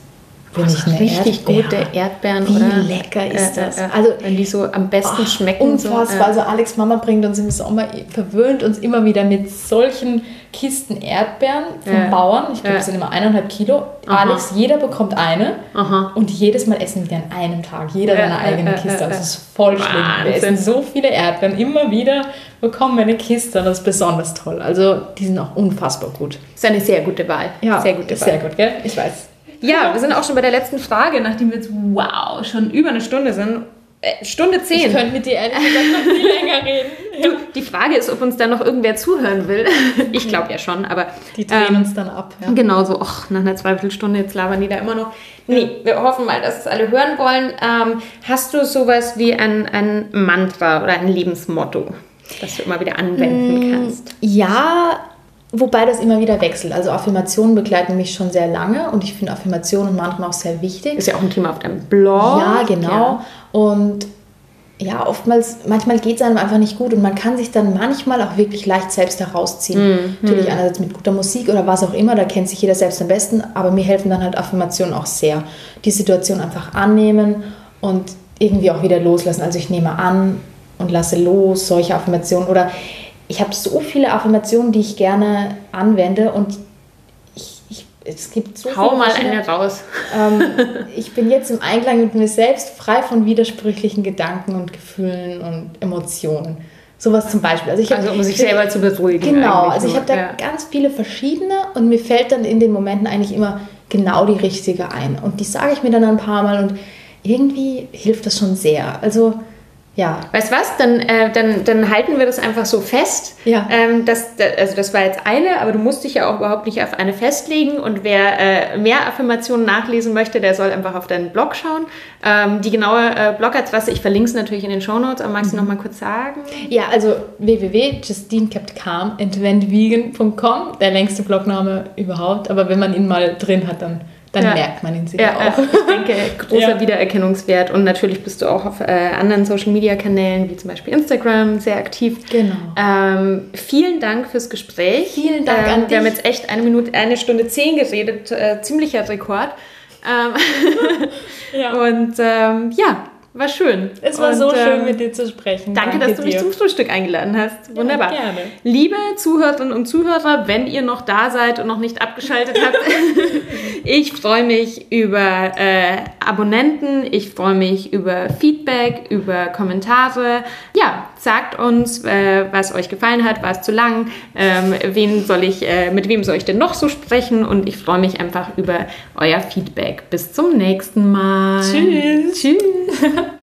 Speaker 2: bin ich eine
Speaker 1: richtig
Speaker 2: Erdbeere.
Speaker 1: gute Erdbeeren,
Speaker 2: Wie
Speaker 1: oder?
Speaker 2: lecker ist
Speaker 1: Äh, äh,
Speaker 2: das?
Speaker 1: äh,
Speaker 2: Also
Speaker 1: wenn die so am besten
Speaker 2: Ach,
Speaker 1: schmecken.
Speaker 2: Unfassbar.
Speaker 1: So, äh,
Speaker 2: Also Alex Mama bringt uns im Sommer, verwöhnt uns immer wieder mit solchen Kisten Erdbeeren vom
Speaker 1: Ja.
Speaker 2: Bauern. Ich glaube,
Speaker 1: Ja.
Speaker 2: das sind immer eineinhalb Kilo.
Speaker 1: Aha.
Speaker 2: Alex, jeder bekommt eine.
Speaker 1: Aha.
Speaker 2: Und jedes Mal essen wir an einem Tag. Jeder
Speaker 1: Ja,
Speaker 2: seine
Speaker 1: ja,
Speaker 2: eigene
Speaker 1: ja,
Speaker 2: Kiste.
Speaker 1: ja,
Speaker 2: Also
Speaker 1: ja.
Speaker 2: es ist voll schlimm. Wir essen so viele Erdbeeren. Immer wieder bekommen wir eine Kiste. Das ist besonders toll. Also die sind auch unfassbar gut.
Speaker 1: ist eine sehr gute Wahl. sehr gute Wahl.
Speaker 2: sehr gut, gell? Ich weiß.
Speaker 1: Ja, wir sind auch schon bei der letzten Frage, nachdem wir jetzt, wow, schon über eine Stunde sind. Äh, Stunde
Speaker 2: Ich
Speaker 1: zehn.
Speaker 2: könnte mit dir ehrlich gesagt noch viel länger reden.
Speaker 1: Du, die Frage ist, ob uns da noch irgendwer zuhören will. Ich glaube ja schon, aber
Speaker 2: Die drehen
Speaker 1: ähm,
Speaker 2: uns dann ab. Ja.
Speaker 1: Genau so, ach, nach einer Zweiviertelstunde, jetzt labern die da immer noch. Nee, wir hoffen mal, dass es alle hören wollen. Ähm, hast du sowas wie ein, ein Mantra oder ein Lebensmotto, das du immer wieder anwenden kannst?
Speaker 2: Ja, wobei das immer wieder wechselt. Also Affirmationen begleiten mich schon sehr lange und ich finde Affirmationen Mantren auch sehr wichtig.
Speaker 1: Ist ja auch ein Thema auf deinem Blog.
Speaker 2: Ja, genau.
Speaker 1: Ja.
Speaker 2: Und ja, oftmals, manchmal geht es einem einfach nicht gut und man kann sich dann manchmal auch wirklich leicht selbst herausziehen. Natürlich einerseits mit guter Musik oder was auch immer, da kennt sich jeder selbst am besten, aber mir helfen dann halt Affirmationen auch sehr. Die Situation einfach annehmen und irgendwie auch wieder loslassen. Also ich nehme an und lasse los, solche Affirmationen oder ich habe so viele Affirmationen, die ich gerne anwende und ich, ich, es gibt so
Speaker 1: Hau
Speaker 2: viele
Speaker 1: mal eine raus.
Speaker 2: ähm, ich bin jetzt im Einklang mit mir selbst, frei von widersprüchlichen Gedanken und Gefühlen und Emotionen. Sowas zum Beispiel. Also, ich hab-
Speaker 1: Also um sich selber zu beruhigen.
Speaker 2: Genau, also ich habe da
Speaker 1: ja.
Speaker 2: ganz viele verschiedene und mir fällt dann in den Momenten eigentlich immer genau die richtige ein. Und die sage ich mir dann ein paar Mal und irgendwie hilft das schon sehr. Also ja,
Speaker 1: Weißt du was? Dann, äh, dann, dann halten wir das einfach so fest.
Speaker 2: Ja.
Speaker 1: Ähm, das, da- also das war jetzt eine, aber du musst dich ja auch überhaupt nicht auf eine festlegen. Und wer äh, mehr Affirmationen nachlesen möchte, der soll einfach auf deinen Blog schauen. Ähm, die genaue äh, Blogadresse, ich verlinke es natürlich in den Shownotes, aber magst du noch mal kurz sagen?
Speaker 2: Ja, also www.justinekeptcalm.vegan.com, der längste Blogname überhaupt. Aber wenn man ihn mal drin hat, dann, dann
Speaker 1: Ja.
Speaker 2: merkt man ihn sicher
Speaker 1: Ja,
Speaker 2: auch.
Speaker 1: ich denke, großer
Speaker 2: Ja.
Speaker 1: Wiedererkennungswert. Und natürlich bist du auch auf äh, anderen Social-Media-Kanälen, wie zum Beispiel Instagram, sehr aktiv.
Speaker 2: Genau.
Speaker 1: Ähm, vielen Dank fürs Gespräch.
Speaker 2: Vielen Dank
Speaker 1: ähm,
Speaker 2: an
Speaker 1: Wir haben
Speaker 2: dich.
Speaker 1: jetzt echt eine Minute, eine Stunde zehn geredet, äh, ziemlicher Rekord. Ähm,
Speaker 2: Ja.
Speaker 1: Und ähm, ja, war schön.
Speaker 2: Es war und, so schön, ähm, mit dir zu sprechen.
Speaker 1: Danke, danke dass du mich zum Frühstück eingeladen hast. Wunderbar. Ja, gerne. Liebe Zuhörerinnen und Zuhörer, wenn ihr noch da seid und noch nicht abgeschaltet habt, ich freue mich über äh, Abonnenten, ich freue mich über Feedback, über Kommentare. Ja, sagt uns, äh, was euch gefallen hat, war es zu lang, ähm, wen soll ich, äh, mit wem soll ich denn noch so sprechen und ich freue mich einfach über euer Feedback. Bis zum nächsten Mal.
Speaker 2: Tschüss. Tschüss.